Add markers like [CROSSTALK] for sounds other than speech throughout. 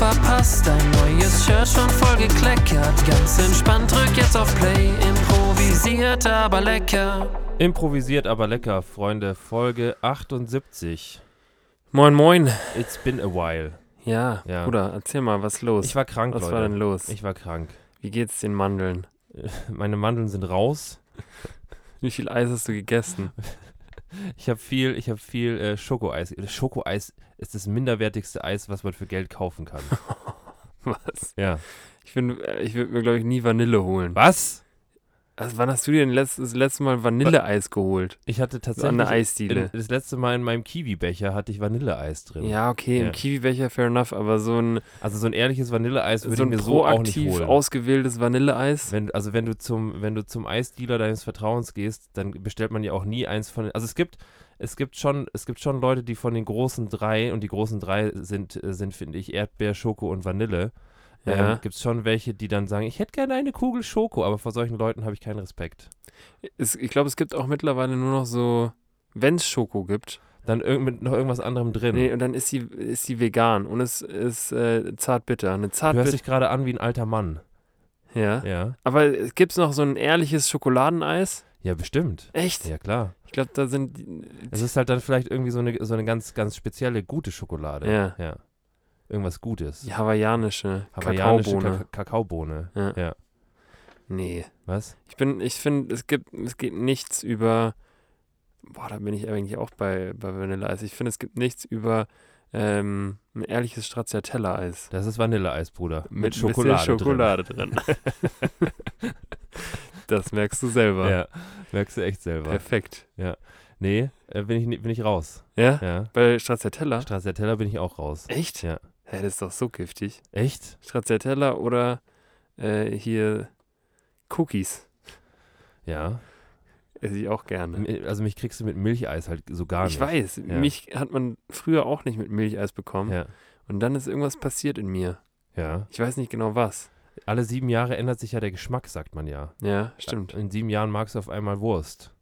Verpasst, dein neues Shirt schon voll gekleckert. Ganz entspannt, drück jetzt auf Play, improvisiert aber lecker. Improvisiert, aber lecker, Freunde. Folge 78. Moin, moin. It's been a while. Ja, Ja. Bruder, erzähl mal, was los? Ich war krank, was Leute. war denn los? Ich war krank. Wie geht's den Mandeln? [LAUGHS] Meine Mandeln sind raus. Wie viel Eis hast du gegessen? [LAUGHS] Ich habe viel, ich habe viel äh, Schokoeis. Schokoeis ist das minderwertigste Eis, was man für Geld kaufen kann. [LAUGHS] Was? ja. Ich, bin- äh, ich würde mir, glaube ich, nie Vanille holen. Was? Also, wann hast du dir denn letzt, das letzte Mal Vanilleeis geholt? Ich hatte So tatsächlich an der Eisdiele. in, das letzte Mal in meinem Kiwi-Becher hatte ich Vanilleeis drin. Ja, okay, im Ja. Kiwi-Becher fair enough, aber so ein, Also so ein ehrliches Vanilleeis würde so ich mir so auch nicht holen. ausgewähltes Vanilleeis. Wenn, also wenn du zum, wenn du zum Eisdealer deines Vertrauens gehst, dann bestellt man ja auch nie eins von. Also es gibt, es gibt schon, es gibt schon Leute, die von den großen drei und die großen drei sind, äh, sind finde ich Erdbeer, Schoko und Vanille. Ja. Ähm, gibt es schon welche, die dann sagen, ich hätte gerne eine Kugel Schoko, aber vor solchen Leuten habe ich keinen Respekt. Es, ich glaube, es gibt auch mittlerweile nur noch so, wenn es Schoko gibt. Dann irg mit noch irgendwas anderem drin. Nee, und dann ist sie, ist sie vegan und es ist äh, zartbitter. Eine du hörst zartbitter. dich gerade an wie ein alter Mann. Ja. Ja, Aber gibt es noch so ein ehrliches Schokoladeneis? ja bestimmt. Echt? Ja klar. Ich glaube, da sind. Es ist halt dann vielleicht irgendwie so eine, so eine ganz, ganz spezielle gute Schokolade. Ja. ja. Irgendwas Gutes. Die hawaiianische, Hawaiianische Kakaobohne. Kaka Kakaobohne. Ja. ja. Nee. Was? Ich bin, ich finde, es gibt, es geht nichts über. Boah, da bin ich eigentlich auch bei, bei Vanilleeis. Ich finde, es gibt nichts über ähm, ein ehrliches Stracciatella-Eis. Das ist Vanilleeis, Bruder. Mit, bisschen Schokolade. Schokolade drin. [LAUGHS] das merkst du selber. Drin. Ja, merkst du echt selber. Perfekt. Nee, äh, bin, ich, bin ich raus. Ja? Ja. Bei Stracciatella? Stracciatella bin ich auch raus. Echt? Ja. Hä, das ist doch so giftig. Echt? Stracciatella oder äh, hier Cookies. Ja. Esse ich auch gerne. Also mich kriegst du mit Milcheis halt so gar Ich nicht. weiß, Ja. mich hat man früher auch nicht mit Milcheis bekommen. Ja. Und dann ist irgendwas passiert in mir. Ja. Ich weiß nicht genau was. Alle sieben Jahre ändert sich ja der Geschmack, sagt man ja. Ja, stimmt. In sieben Jahren magst du auf einmal Wurst.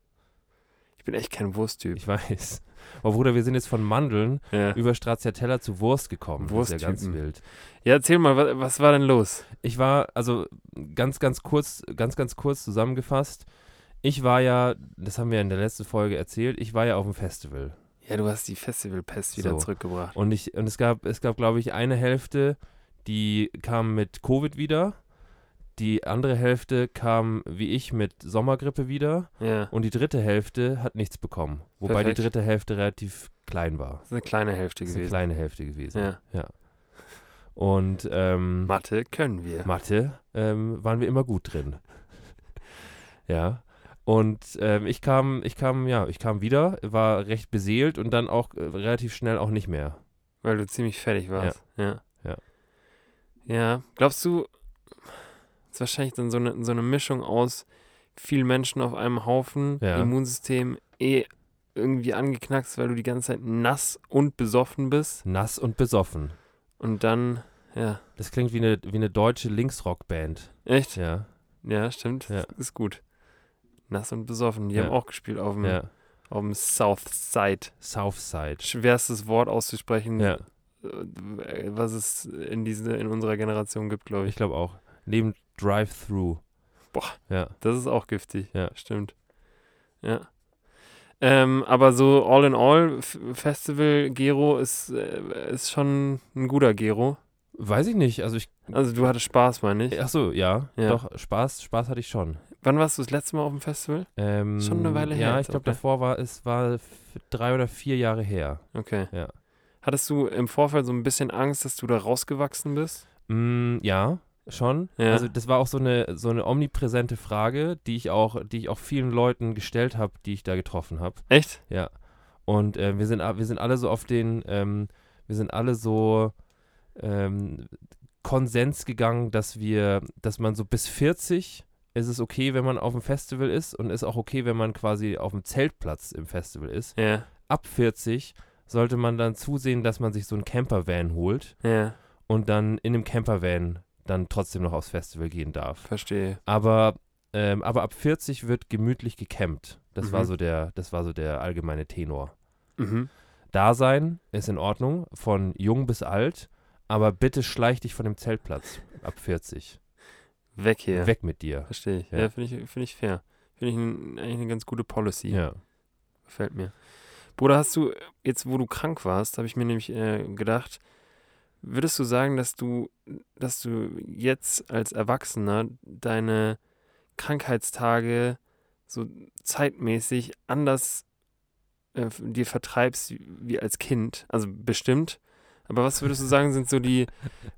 Ich bin echt kein Wursttyp. Ich weiß. Aber Bruder, wir sind jetzt von Mandeln Ja. über Stracciatella zu Wurst gekommen. Das ist ja ganz wild. ja, erzähl mal, was, was war denn los? Ich war, also ganz, ganz kurz, ganz, ganz kurz zusammengefasst. Ich war ja, das haben wir in der letzten Folge erzählt, ich war ja auf dem Festival. Ja, du hast die Festivalpest wieder So. zurückgebracht. Und ich, und es gab, es gab, glaube ich, eine Hälfte, die kam mit Covid wieder. Die andere Hälfte kam, wie ich, mit Sommergrippe wieder. Ja, Und die dritte Hälfte hat nichts bekommen. Wobei Perfekt. die dritte Hälfte relativ klein war. das ist eine kleine Hälfte ist eine gewesen. kleine Hälfte gewesen. Ja. Und ähm, Mathe können wir. Mathe ähm, waren wir immer gut drin. ja. Und ähm, ich kam, ich kam, ja, ich kam wieder, war recht beseelt und dann auch äh, relativ schnell auch nicht mehr. Weil du ziemlich fertig warst. Ja. Ja. Ja. Glaubst du, ist wahrscheinlich dann so eine, so eine Mischung aus viel Menschen auf einem Haufen, Ja. Immunsystem eh irgendwie angeknackst, weil du die ganze Zeit nass und besoffen bist. Nass und besoffen. Und dann, ja. Das klingt wie eine, wie eine deutsche Linksrock-Band. Echt? Ja, Ja, stimmt. Ja. Ist gut. Nass und besoffen. Die Ja. haben auch gespielt auf dem, ja. auf dem South Side. Southside. Schwerstes Wort auszusprechen, Ja, äh, was es in, diese, in unserer Generation gibt, glaube ich ich. glaube auch. Neben Drive-Thru. Boah. Ja, Das ist auch giftig. Ja. Stimmt. Ja. Ähm, aber so all in all, Festival Gero ist, äh, ist schon ein guter Gero. weiß ich nicht. Also ich, Also du hattest Spaß, meine ich. ach so, ja, Ja. doch, Spaß, Spaß hatte ich schon. Wann warst du das letzte Mal auf dem Festival? Ähm, Schon eine Weile her Ja, ich glaube, ne? davor war es war drei oder vier Jahre her. Okay. Ja. Hattest du im Vorfeld so ein bisschen Angst, dass du da rausgewachsen bist? Mm, ja, schon. Ja. Also das war auch so eine so eine omnipräsente Frage, die ich auch, die ich auch vielen Leuten gestellt habe, die ich da getroffen habe. Echt? Ja. Und äh, wir sind wir sind alle so auf den, ähm, wir sind alle so ähm, Konsens gegangen, dass wir, dass man so bis 40 ist es okay, wenn man auf dem Festival ist und ist auch okay, wenn man quasi auf dem Zeltplatz im Festival ist. Ja, Ab 40 sollte man dann zusehen, dass man sich so einen Campervan holt ja, und dann in dem Campervan dann trotzdem noch aufs Festival gehen darf. verstehe. Aber, ähm, aber ab 40 wird gemütlich gecampt. Das war Mhm. so der, das war so der allgemeine Tenor. Mhm. Dasein ist in Ordnung, von jung bis alt, aber bitte schleich dich von dem Zeltplatz ab 40. Weg hier. Weg mit dir. Verstehe ich. Ja. Ja, finde ich, find ich fair. Finde ich ein, eigentlich eine ganz gute Policy. Ja. Gefällt mir. Bruder, hast du, jetzt wo du krank warst, habe ich mir nämlich äh, gedacht, würdest du sagen, dass du, dass du jetzt als Erwachsener deine Krankheitstage so zeitmäßig anders äh, dir vertreibst wie, wie als Kind? Also bestimmt. Aber was würdest du [LAUGHS] sagen, sind so die,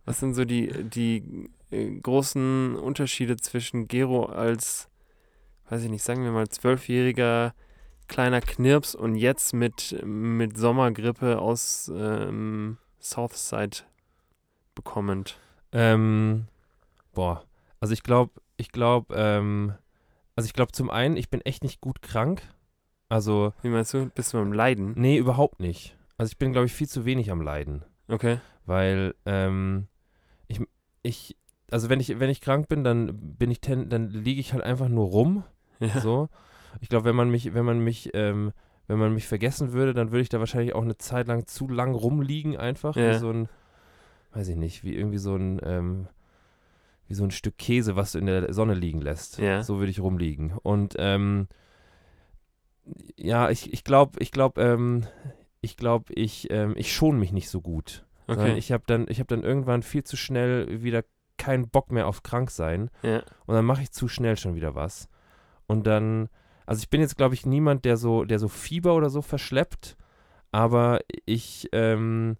was sind so die, die äh, großen Unterschiede zwischen Gero als, weiß ich nicht, sagen wir mal, zwölfjähriger kleiner Knirps und jetzt mit, mit Sommergrippe aus ähm, Southside bekommend. Ähm, boah, also ich glaube, ich glaube, ähm, also ich glaube zum einen, ich bin echt nicht gut krank. Also, Wie meinst du? Bist du am Leiden? nee, überhaupt nicht. Also ich bin, glaube ich, viel zu wenig am Leiden. Okay. Weil, ähm, ich, ich, also wenn ich, wenn ich krank bin, dann bin ich, ten, dann liege ich halt einfach nur rum. Ja. So. Ich glaube, wenn man mich, wenn man mich, ähm, wenn man mich vergessen würde, dann würde ich da wahrscheinlich auch eine Zeit lang zu lang rumliegen, einfach. Ja. Wie so ein, weiß ich nicht, wie irgendwie so ein, ähm, wie so ein Stück Käse, was du in der Sonne liegen lässt. Ja. So würde ich rumliegen. Und ähm, ja, ich, ich glaube, ich glaube, ähm, ich glaube, ich, ähm, ich schone mich nicht so gut. Okay. ich habe dann, ich habe dann irgendwann viel zu schnell wieder keinen Bock mehr auf krank sein. ja. Und dann mache ich zu schnell schon wieder was. Und dann, also ich bin jetzt, glaube ich, niemand, der so, der so Fieber oder so verschleppt, aber ich, ähm,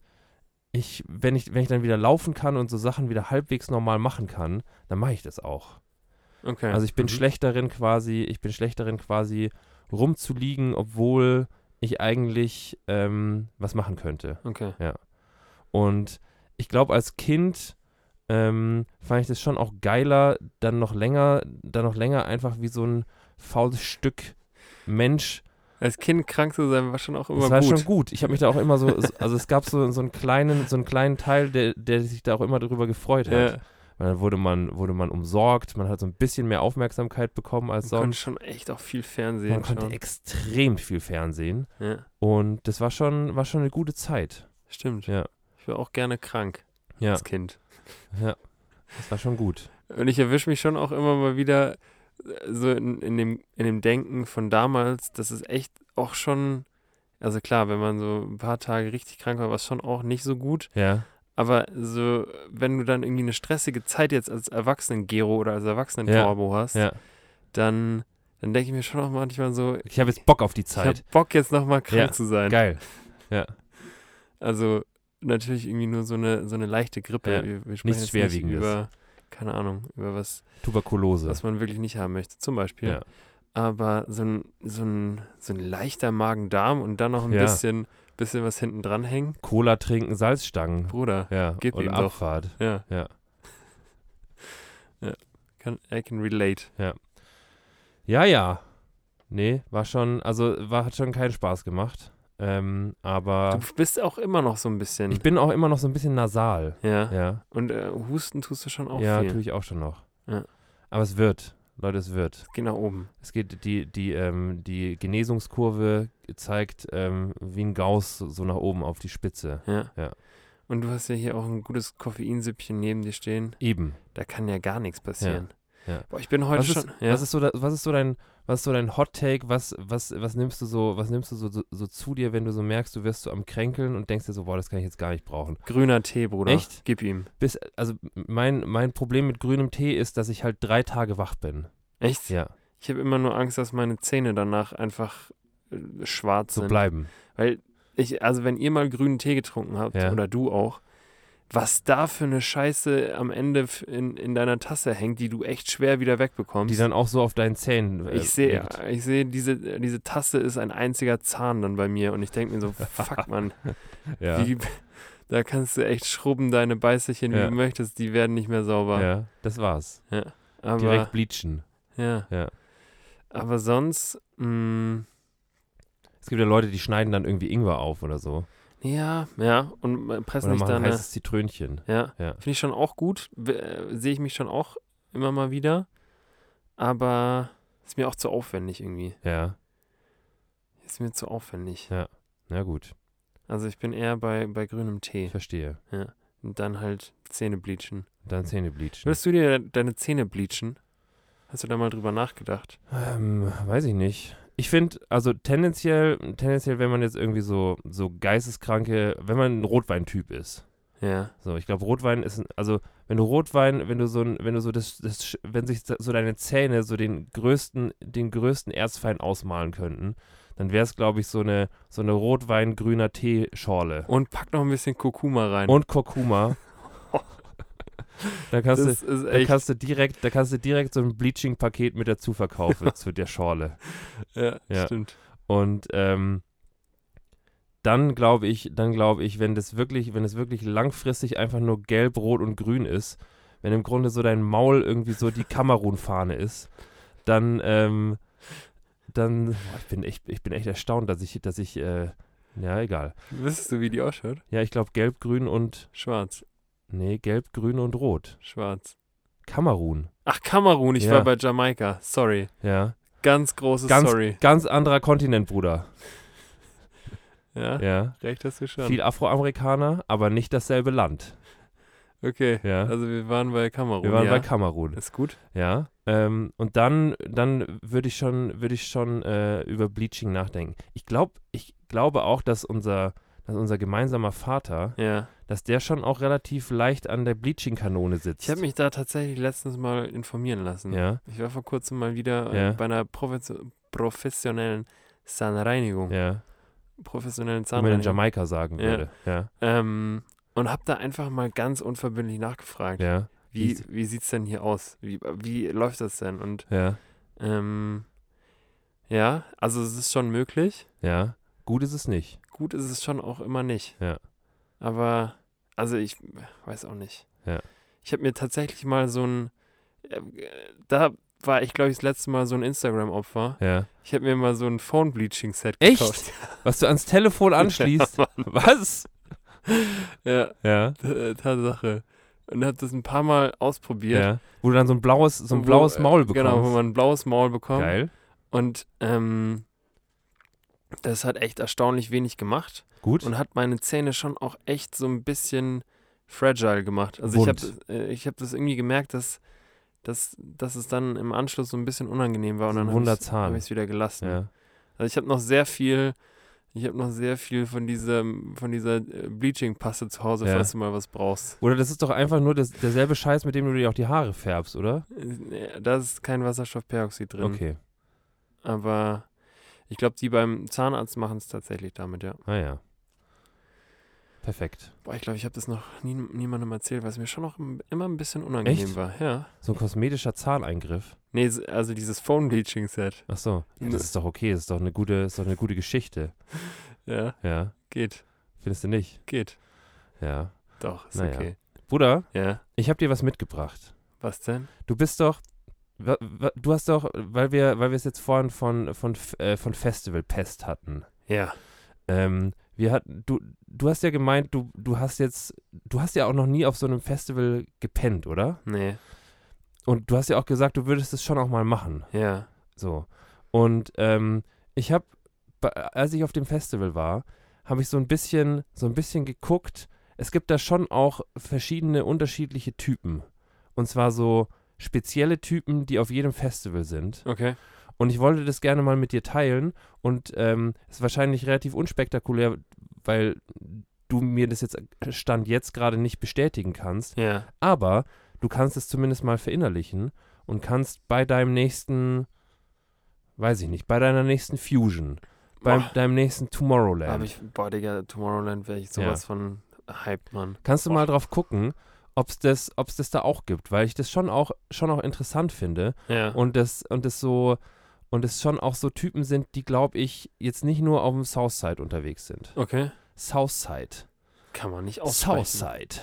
ich, wenn ich, wenn ich dann wieder laufen kann und so Sachen wieder halbwegs normal machen kann, dann mache ich das auch. Okay. Also ich bin Mhm. schlecht darin quasi, ich bin schlecht darin quasi rumzuliegen, obwohl ich eigentlich ähm, was machen könnte. Okay. Und ich glaube, als Kind ähm, fand ich das schon auch geiler, dann noch länger, dann noch länger einfach wie so ein faules Stück Mensch. Als Kind krank zu sein, war schon auch immer Das war gut. schon gut. Ich habe mich da auch immer so, so- also es gab so, so einen kleinen, so einen kleinen Teil, der, der sich da auch immer drüber gefreut hat. Ja. Weil dann wurde man, wurde man umsorgt, man hat so ein bisschen mehr Aufmerksamkeit bekommen als Man konnte sonst. schon echt auch viel Fernsehen Man konnte schauen. extrem viel Fernsehen. Ja, Und das war schon, war schon eine gute Zeit. stimmt. Ja. Ich war auch gerne krank Ja, als Kind. ja. Das war schon gut. Und ich erwische mich schon auch immer mal wieder so in, in, dem, in dem Denken von damals, das ist echt auch schon, also klar, wenn man so ein paar Tage richtig krank war, war es schon auch nicht so gut. Ja. Aber so, wenn du dann irgendwie eine stressige Zeit jetzt als Erwachsenen-Gero oder als Erwachsenen-Torbo hast, Ja. dann, dann denke ich mir schon auch manchmal so, Ich habe jetzt Bock auf die ich habe Zeit. Bock jetzt nochmal krank Ja, zu sein. Geil. Also natürlich irgendwie nur so eine, so eine leichte Grippe. Ja, Wir, wir sprechen nichts jetzt Schwerwiegendes. Nicht über, keine Ahnung, über was, Tuberkulose. was man wirklich nicht haben möchte. Zum Beispiel. Ja. Aber so ein, so ein, so ein leichter Magen-Darm und dann noch ein Ja. bisschen, bisschen was hinten dran hängen. Cola trinken, Salzstangen. Bruder, Ja. Gib und ihm doch. Abfahrt. ja. Ja. [LAUGHS] ja. Kann, I can relate. Ja, ja. Nee, war schon, also war, hat schon keinen Spaß gemacht. Ähm, aber Du bist auch immer noch so ein bisschen. ich bin auch immer noch so ein bisschen nasal. ja. Ja. Und äh, Husten tust du schon auch ja, viel. tue ich auch schon noch. Ja. Aber es wird. Leute, es wird. Geh nach oben. Es geht, die, die, ähm, die Genesungskurve zeigt ähm, wie ein Gauss so nach oben auf die Spitze. Ja. Ja. Und du hast ja hier auch ein gutes Koffeinsüppchen neben dir stehen. Eben. Da kann ja gar nichts passieren. ja. Boah, ich bin heute Was ist, schon. ja. was ist so, da, was ist so dein, was ist so dein Hot Take? Was, was, was nimmst du so, was nimmst du so, so, so zu dir, wenn du so merkst, du wirst so am Kränkeln und denkst dir so, boah, das kann ich jetzt gar nicht brauchen. Grüner Tee, Bruder. Echt? Gib ihm. Bis, also mein, mein Problem mit grünem Tee ist, dass ich halt drei Tage wach bin. Echt? Ja, Ich habe immer nur Angst, dass meine Zähne danach einfach äh, schwarz so sind. bleiben. Weil ich, also wenn ihr mal grünen Tee getrunken habt, Ja. oder du auch, was da für eine Scheiße am Ende in, in deiner Tasse hängt, die du echt schwer wieder wegbekommst. Die dann auch so auf deinen Zähnen. Äh, ich sehe, ich sehe, diese, diese Tasse ist ein einziger Zahn dann bei mir und ich denke mir so, fuck man, [LAUGHS] Ja. wie, Da kannst du echt schrubben deine Beißerchen, wie Ja. du möchtest, die werden nicht mehr sauber. Ja, das war's. Aber, Direkt bleachen. ja. Ja. Aber sonst, mh, Es gibt ja Leute, die schneiden dann irgendwie Ingwer auf oder so. Ja, ja, und äh, pressen machen dann. heißes Zitrönchen. Ja, Ja. finde ich schon auch gut. Äh, Sehe ich mich schon auch immer mal wieder. Aber ist mir auch zu aufwendig irgendwie. Ja, Ist mir zu aufwendig. na gut. Also ich bin eher bei, bei grünem Ich Tee. verstehe. Und dann halt Zähne bleachen. Dann Zähne bleachen. Würdest du dir deine Zähne bleachen? Hast du da mal drüber nachgedacht? Ähm, weiß ich nicht. Ich finde, also tendenziell, tendenziell, wenn man jetzt irgendwie so, so geisteskranke, wenn man ein Rotweintyp ist. Ja. So, ich glaube, Rotwein ist, ein, also wenn du Rotwein, wenn du so ein, wenn du so das, das, wenn sich so deine Zähne so den größten, den größten Erzfeind ausmalen könnten, dann wäre es, glaube ich, so eine, so eine Rotwein-grüner Teeschorle. Und pack noch ein bisschen Kurkuma rein. Und Kurkuma. Da kannst du, das da kannst du direkt, da kannst du direkt so ein Bleaching-Paket mit dazu verkaufen [LAUGHS] zu der Schorle. ja, Ja. stimmt. Und ähm, dann glaube ich, dann glaube ich, wenn das wirklich, wenn es wirklich langfristig einfach nur gelb, rot und grün ist, wenn im Grunde so dein Maul irgendwie so die Kamerun-Fahne ist, dann, ähm, dann, boah, ich bin echt, ich bin echt erstaunt, dass ich, dass ich, äh, ja, egal. Wüsstest du, wie die ausschaut? Ja, ich glaube gelb, grün und, Schwarz. Nee, gelb, grün und rot. Schwarz. Kamerun, Ach, Kamerun, ich Ja. war bei Jamaika. Sorry. ja. Ganz großes Ganz, Sorry. ganz anderer Kontinent, Bruder. [LAUGHS] Ja, Ja. recht hast du schon. Viel Afroamerikaner, aber nicht dasselbe Land. Okay, Ja. also wir waren bei Kamerun. Wir waren ja. bei Kamerun. Ist gut. Ja, ähm, und dann, dann würde ich schon, würde ich schon äh, über Bleaching nachdenken. Ich glaube, ich glaube auch, dass unser, dass unser gemeinsamer Vater, Ja. dass der schon auch relativ leicht an der Bleaching-Kanone sitzt. Ich habe mich da tatsächlich letztens mal informieren lassen. ja, Ich war vor kurzem mal wieder äh, Ja. bei einer Profes professionellen Zahnreinigung. ja, Professionellen wie man in Zahnreinigung. Jamaika sagen Ja. würde. Ähm, und habe da einfach mal ganz unverbindlich nachgefragt. Wie, Wie- sieht es denn hier aus? Wie, wie läuft das denn? Und ja, ähm, ja, also es ist schon möglich. ja. Gut ist es nicht. Gut ist es schon auch immer nicht. Ja. Aber, also ich weiß auch nicht. Ja. Ich habe mir tatsächlich mal so ein, äh, da war ich, glaube ich, das letzte Mal so ein Instagram-Opfer. Ja. Ich habe mir mal so ein Phone-Bleaching-Set Echt? gekauft. [LAUGHS] Was du ans Telefon anschließt. Ja. Was? ja, Ja, t- Tatsache. Und habe das ein paar Mal ausprobiert. ja. Wo du dann so ein blaues, so ein blaues äh, Maul bekommst. Genau, wo man ein blaues Maul bekommt. Geil. Und ähm, das hat echt erstaunlich wenig gemacht Gut. und hat meine Zähne schon auch echt so ein bisschen fragile gemacht. Also ich habe Wund. äh, ich hab das irgendwie gemerkt, dass, dass, dass es dann im Anschluss so ein bisschen unangenehm war und dann habe ich es wieder gelassen. ja. Also ich habe noch sehr viel, ich habe noch sehr viel von dieser, von dieser äh, Bleaching-Paste zu Hause, Ja. falls du mal was brauchst. Oder das ist doch einfach nur das, derselbe Scheiß, mit dem du dir auch die Haare färbst, oder? Äh, Da ist kein Wasserstoffperoxid drin. Okay. Aber ich glaube, die beim Zahnarzt machen es tatsächlich damit, ja. Ah ja. Perfekt. Boah, ich glaube, ich habe das noch nie, niemandem erzählt, weil es mir schon noch im- immer ein bisschen unangenehm Echt? war. Ja. So ein kosmetischer Zahneingriff. Nee, also dieses Phone-Bleaching-Set. Ach so. Ja, das ist doch okay. Das ist doch eine gute, ist doch eine gute Geschichte. [LAUGHS] Ja, Ja. geht, Findest du nicht? geht. Ja. Doch, ist Naja. okay. Bruder, Ja, ich habe dir was mitgebracht. was denn? Du bist doch. Du hast doch, weil wir, weil wir es jetzt vorhin von, von, äh, von Festival Pest hatten. Ja. Ähm, wir hatten, du, du hast ja gemeint, du, du hast jetzt, du hast ja auch noch nie auf so einem Festival gepennt, oder? Nee, Und du hast ja auch gesagt, du würdest es schon auch mal machen. ja. So. Und ähm, ich habe, als ich auf dem Festival war, habe ich so ein bisschen, so ein bisschen geguckt. Es gibt da schon auch verschiedene unterschiedliche Typen. Und zwar so spezielle Typen, die auf jedem Festival sind. Okay. Und ich wollte das gerne mal mit dir teilen. Und ähm, es ist wahrscheinlich relativ unspektakulär, weil du mir das jetzt Stand jetzt gerade nicht bestätigen kannst. Ja. Aber du kannst es zumindest mal verinnerlichen und kannst bei deinem nächsten, weiß ich nicht, bei deiner nächsten Fusion, bei Boah, deinem nächsten hab Tomorrowland, ich, boah, Digga, Tomorrowland wäre ich sowas von hyped, Mann. kannst du Boah. mal drauf gucken, ob es das, ob's das da auch gibt, weil ich das schon auch, schon auch interessant finde Ja. und das, und das so, und es schon auch so Typen sind, die, glaube ich, jetzt nicht nur auf dem Southside unterwegs sind. okay. Southside. Kann man nicht aussprechen. Southside.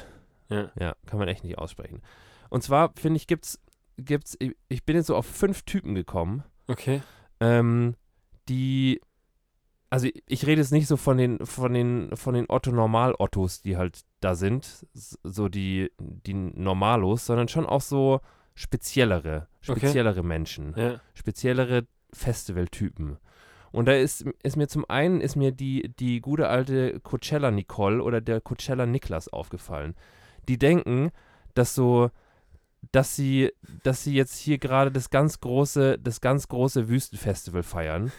Ja. Ja, kann man echt nicht aussprechen. Und zwar, finde ich, gibt's, gibt's, ich- bin jetzt so auf fünf Typen gekommen, Okay. ähm, die, also ich, ich rede jetzt nicht so von den, von den, von den Otto-Normal-Ottos, die halt da sind, so die, die Normalos, sondern schon auch so speziellere, Okay. speziellere Menschen, Ja. speziellere Festivaltypen. Und da ist, ist mir zum einen ist mir die, die gute alte Coachella Nicole oder der Coachella Niklas aufgefallen. Die denken, dass so, dass sie, dass sie jetzt hier gerade das ganz große, das ganz große Wüstenfestival feiern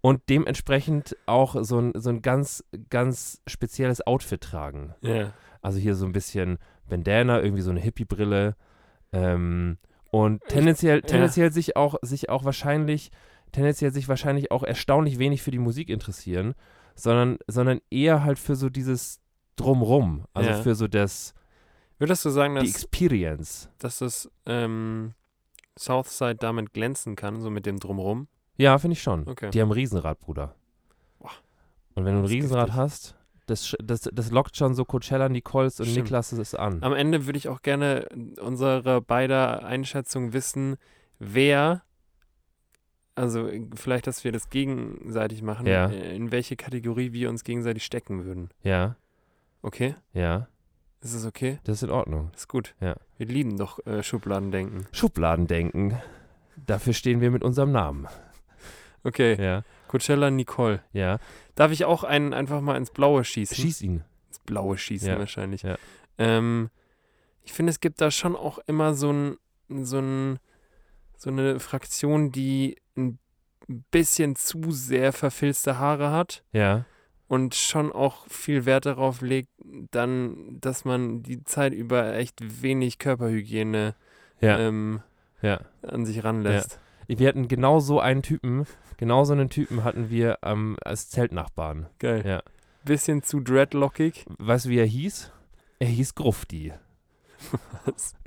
und dementsprechend auch so ein, so ein ganz, ganz spezielles Outfit tragen. Ja. Also hier so ein bisschen Bandana, irgendwie so eine Hippie-Brille. Ähm, und tendenziell, tendenziell sich auch, sich auch wahrscheinlich, tendenziell sich wahrscheinlich auch erstaunlich wenig für die Musik interessieren, sondern, sondern eher halt für so dieses Drumrum. Also Ja. für so das, Würdest du sagen, die dass, Experience. dass das ähm, Southside damit glänzen kann, so mit dem Drumrum? Ja, finde ich schon. Okay. Die haben ein Riesenrad, Bruder. Boah. Und wenn du ein Das Riesenrad hast, das, das, das lockt schon so Coachella, Nicoles und Stimmt. Niklas es an. Am Ende würde ich auch gerne unsere beider Einschätzung wissen, wer, also vielleicht, dass wir das gegenseitig machen, Ja. in welche Kategorie wir uns gegenseitig stecken würden. Ja, Okay? ja, Ist es okay? das ist in Ordnung. Ist gut. Ja. Wir lieben doch äh, Schubladendenken. Schubladendenken. Dafür stehen wir mit unserem Namen. Okay. Ja, Coachella Nicole. ja. Darf ich auch einen einfach mal ins Blaue schießen? Schieß ihn. ins Blaue schießen Ja, wahrscheinlich. ja. Ähm, ich finde, es gibt da schon auch immer so ein, so ein, so eine Fraktion, die ein bisschen zu sehr verfilzte Haare hat Ja, und schon auch viel Wert darauf legt, dann, dass man die Zeit über echt wenig Körperhygiene ja, ähm, ja. an sich ranlässt. Wir hatten genau so einen Typen, genau so einen Typen hatten wir ähm, als Zeltnachbarn. Geil. Ja. Bisschen zu dreadlockig. Weißt du, wie er hieß? Er hieß Grufti. Was? [LAUGHS]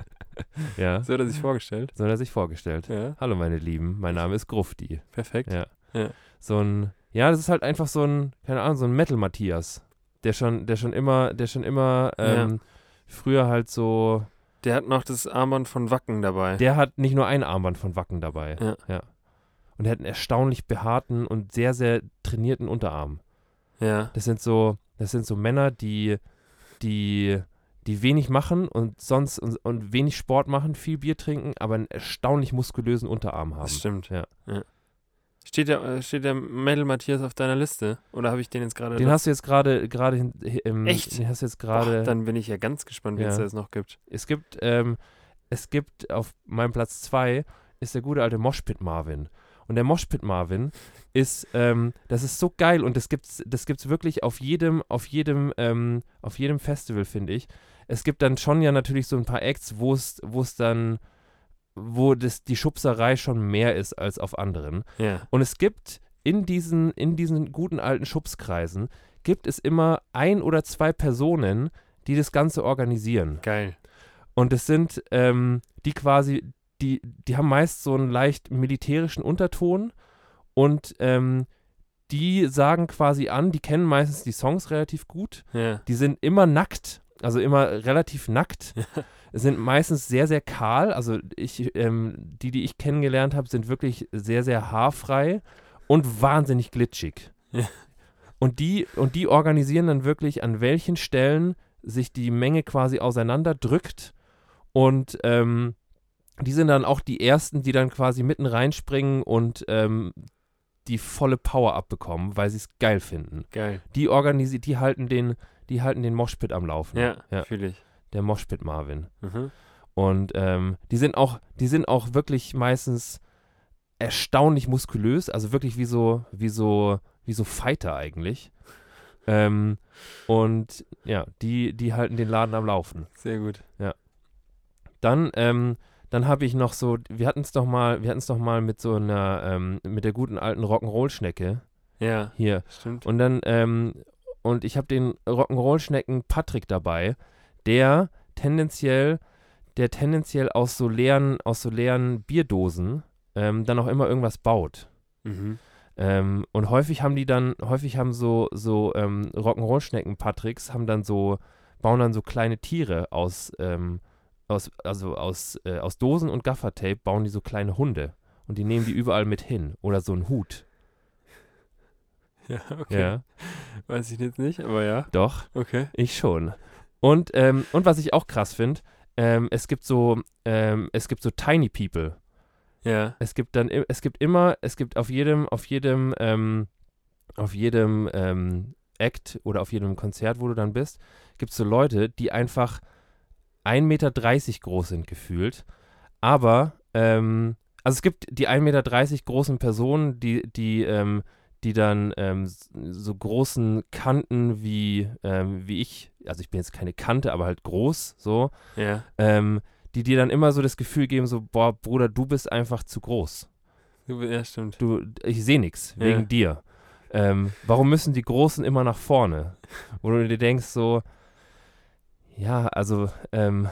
Ja, So hat er sich vorgestellt. so hat er sich vorgestellt. Ja, Hallo meine Lieben, mein Name ist Grufti. perfekt. Ja. Ja. So ein, ja, das ist halt einfach so ein, keine Ahnung, so ein Metal-Matthias. Der schon, der schon immer, der schon immer ähm, früher halt so, Der hat noch das Armband von Wacken dabei. der hat nicht nur ein Armband von Wacken dabei. Ja. Und er hat einen erstaunlich behaarten und sehr, sehr trainierten Unterarm. ja. Das sind so, das sind so Männer, die, die, die wenig machen und sonst und, und wenig Sport machen, viel Bier trinken, aber einen erstaunlich muskulösen Unterarm haben. Das stimmt. Ja. Steht, der, äh, steht der Metal Matthias auf deiner Liste? Oder habe ich den jetzt gerade. Den hast du jetzt gerade gerade im, Echt? Den hast du jetzt gerade. Dann bin ich ja ganz gespannt, wie Ja. es da jetzt noch gibt. Es gibt ähm, es gibt auf meinem Platz zwei ist der gute alte Moshpit Marvin. Und der Moshpit Marvin ist, ähm, das ist so geil und das gibt's, das gibt's wirklich auf jedem, auf jedem, ähm, auf jedem Festival, finde ich. Es gibt dann schon ja natürlich so ein paar Acts, wo es, wo es dann, wo das, die Schubserei schon mehr ist als auf anderen. Ja. Und es gibt in diesen, in diesen guten alten Schubskreisen, gibt es immer ein oder zwei Personen, die das Ganze organisieren. Geil. Und es sind ähm, die quasi, die, die haben meist so einen leicht militärischen Unterton und ähm, die sagen quasi an, die kennen meistens die Songs relativ gut. Ja. Die sind immer nackt, also immer relativ nackt. [LAUGHS] sind meistens sehr, sehr kahl. Also ich, ähm, die, die ich kennengelernt habe, sind wirklich sehr, sehr haarfrei und wahnsinnig glitschig. Ja. Und die, und die organisieren dann wirklich, an welchen Stellen sich die Menge quasi auseinanderdrückt. Und ähm, die sind dann auch die ersten, die dann quasi mitten reinspringen und ähm, die volle Power abbekommen, weil sie es geil finden. Geil. Die organisieren, die halten den, die halten den Moshpit am Laufen. Ja, ja fühle ich. Der Moshpit Marvin. Mhm. Und ähm, die sind auch, die sind auch wirklich meistens erstaunlich muskulös, also wirklich wie so, wie so, wie so Fighter eigentlich. Ähm, und ja, die, die halten den Laden am Laufen. Sehr gut. Dann, ähm, dann habe ich noch so, wir hatten es doch mal, wir hatten es doch mal mit so einer, ähm, mit der guten alten Rock'n'Roll-Schnecke Ja, hier. stimmt. Und dann, ähm, und ich habe den Rock'n'Roll-Schnecken Patrick dabei, der tendenziell, der tendenziell aus so leeren, aus so leeren Bierdosen ähm, dann auch immer irgendwas baut. Mhm. Ähm, und häufig haben die dann, häufig haben so, so ähm, Rock'n'Roll-Schnecken-Patricks, haben dann so, bauen dann so kleine Tiere aus, ähm, aus also aus, äh, aus Dosen und Gaffertape, bauen die so kleine Hunde. Und die nehmen die überall mit hin. Oder so einen Hut. [LAUGHS] Ja, okay. Ja, Weiß ich jetzt nicht, aber ja. doch. Okay. Ich schon. Und, ähm, und was ich auch krass finde, ähm, es gibt so, ähm, es gibt so Tiny People. Ja. Es gibt dann, es gibt immer, es gibt auf jedem, auf jedem, ähm, auf jedem ähm, Act oder auf jedem Konzert, wo du dann bist, gibt es so Leute, die einfach 1,30 Meter groß sind gefühlt. Aber, ähm, also es gibt die 1,30 Meter großen Personen, die, die, ähm, die dann ähm, so großen Kanten wie, ähm, wie ich, also ich bin jetzt keine Kante, aber halt groß, so, Ja. ähm, die dir dann immer so das Gefühl geben, so, boah, Bruder, du bist einfach zu groß. Ja, stimmt. Du, ich sehe nichts Ja. wegen dir. Ähm, warum müssen die Großen immer nach vorne? Wo du dir denkst, so, ja, also, ähm,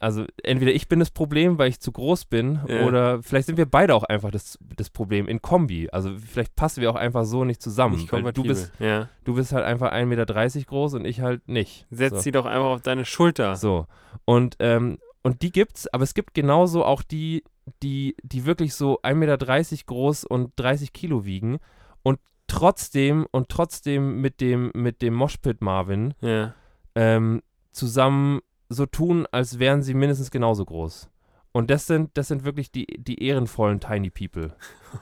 also entweder ich bin das Problem, weil ich zu groß bin, Ja. oder vielleicht sind wir beide auch einfach das, das Problem in Kombi. Also vielleicht passen wir auch einfach so nicht zusammen. Nicht weil du bist, ja. du bist halt einfach 1,30 Meter groß und ich halt nicht. Setz so. sie doch einfach auf deine Schulter. So. Und, ähm, und die gibt's, aber es gibt genauso auch die, die, die wirklich so 1,30 Meter groß und 30 Kilo wiegen und trotzdem und trotzdem mit dem, mit dem Moshpit Marvin Ja. ähm, zusammen so tun, als wären sie mindestens genauso groß. Und das sind, das sind wirklich die, die ehrenvollen Tiny People. [LAUGHS]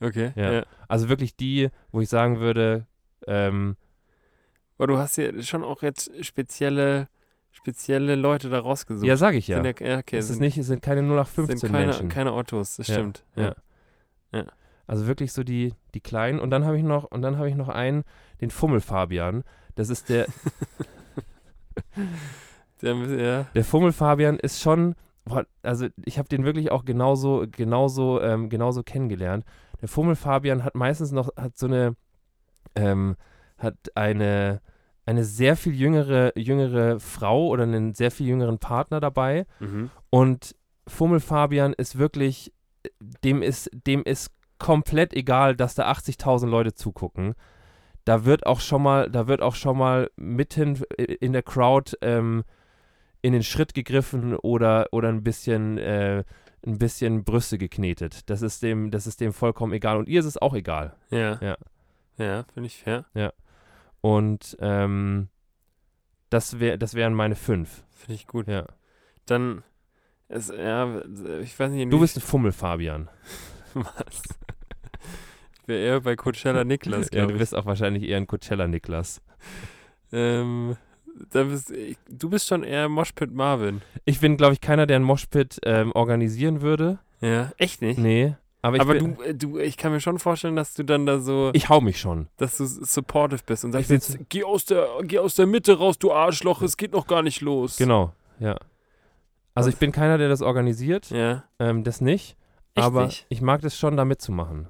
Okay. Ja. ja. Also wirklich die, wo ich sagen würde, ähm, Aber du hast ja schon auch jetzt spezielle, spezielle Leute da rausgesucht. ja, sag ich ja. Sind ja, ja okay, es sind, nicht, es sind keine 0815 sind keine, Menschen. keine Ottos, das Ja, stimmt. ja. Also wirklich so die, die kleinen. Und dann habe ich noch, und dann habe ich noch einen, den Fummel Fabian. Das ist der, [LAUGHS] Der, ja. der Fummel Fabian ist schon, also ich habe den wirklich auch genauso, genauso, ähm, genauso kennengelernt. Der Fummel Fabian hat meistens noch, hat so eine, ähm, hat eine, eine sehr viel jüngere, jüngere Frau oder einen sehr viel jüngeren Partner dabei. Mhm. Und Fummel Fabian ist wirklich, dem ist, dem ist komplett egal, dass da 80.000 Leute zugucken. Da wird auch schon mal, da wird auch schon mal mitten in der Crowd ähm, in den Schritt gegriffen oder, oder ein bisschen, äh, ein bisschen Brüste geknetet. Das ist dem, das ist dem vollkommen egal. Und ihr ist es auch egal. Ja. Ja. Ja, finde ich fair. Und ähm, das, wär, das wären meine fünf. Finde ich gut. Ja. Dann, es, ja, ich weiß nicht, Du bist ein Fummel, Fabian. [LAUGHS] was. Ich wäre eher bei Coachella Niklas, Ja, du bist auch wahrscheinlich eher ein Coachella-Niklas. Ähm, da bist, du bist schon eher Moshpit Marvin. Ich bin, glaube ich, keiner, der einen Moshpit ähm, organisieren würde. Ja, echt nicht? Nee. Aber ich, Aber bin, du, äh, du, ich kann mir schon vorstellen, dass du dann da so, ich hau mich schon. dass du supportive bist und sagst jetzt, geh aus der, geh aus der Mitte raus, du Arschloch, es geht noch gar nicht los. Genau, ja. Also ich bin keiner, der das organisiert, Ja, ähm, das nicht. echt aber nicht? ich mag das schon, da mitzumachen.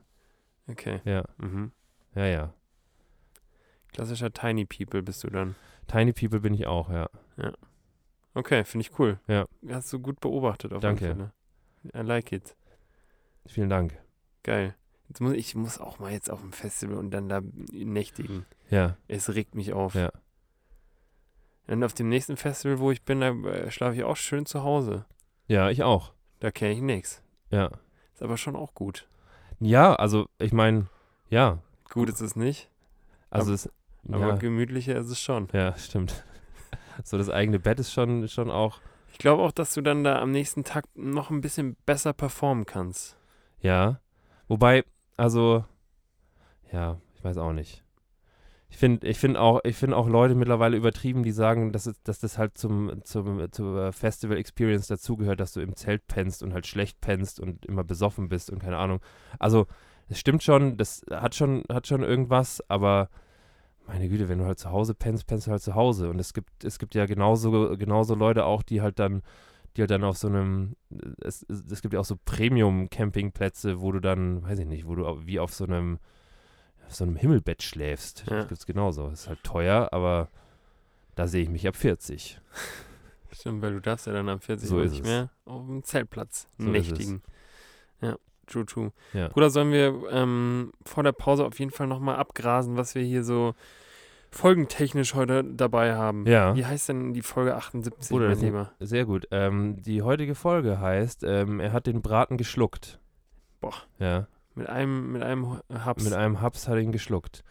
Okay. Ja, Mhm. ja, ja. Klassischer Tiny People bist du dann. Tiny People bin ich auch, ja. Okay, finde ich cool. Ja. Hast du gut beobachtet auf Danke. jeden Fall. I like it. Vielen Dank. Geil. Jetzt muss, ich muss auch mal jetzt auf dem Festival und dann da nächtigen. Ja, Es regt mich auf. Ja. Und auf dem nächsten Festival, wo ich bin, da äh, schlafe ich auch schön zu Hause. ja, ich auch. Da kenne ich nichts. Ja. Ist aber schon auch gut. Ja, also ich meine, ja. Gut ist es nicht, Also es, aber ja, gemütlicher ist es schon. ja, stimmt. [LAUGHS] So das eigene Bett ist schon, schon auch, Ich glaube auch, dass du dann da am nächsten Tag noch ein bisschen besser performen kannst. ja. Wobei, also, ja, ich weiß auch nicht. Ich finde ich find auch, ich find auch Leute mittlerweile übertrieben, die sagen, dass, dass das halt zum, zum, zur Festival Experience dazugehört, dass du im Zelt pennst und halt schlecht pennst und immer besoffen bist und keine Ahnung. Also, es stimmt schon, das hat schon, hat schon irgendwas, aber meine Güte, wenn du halt zu Hause pennst, pennst du halt zu Hause. Und es gibt, es gibt ja genauso, genauso Leute auch, die halt dann, die halt dann auf so einem, es, es, es gibt ja auch so Premium-Campingplätze, wo du dann, weiß ich nicht, wo du wie auf so einem, auf so einem Himmelbett schläfst. Ja. Das gibt's genauso. Ist halt teuer, aber da sehe ich mich ab 40. [LAUGHS] Stimmt, weil du darfst ja dann am 40 So nicht es. mehr auf dem Zeltplatz So es. nächtigen. Ja. true, true. Ja. Bruder, sollen wir ähm, vor der Pause auf jeden Fall nochmal abgrasen, was wir hier so folgentechnisch heute dabei haben? Ja. Wie heißt denn die Folge 78, Bruder, mein das Lieber? Sehr gut. Ähm, die heutige Folge heißt, ähm, er hat den Braten geschluckt. Boah. Ja. Mit einem, mit einem Haps. Mit einem Haps hat er ihn geschluckt.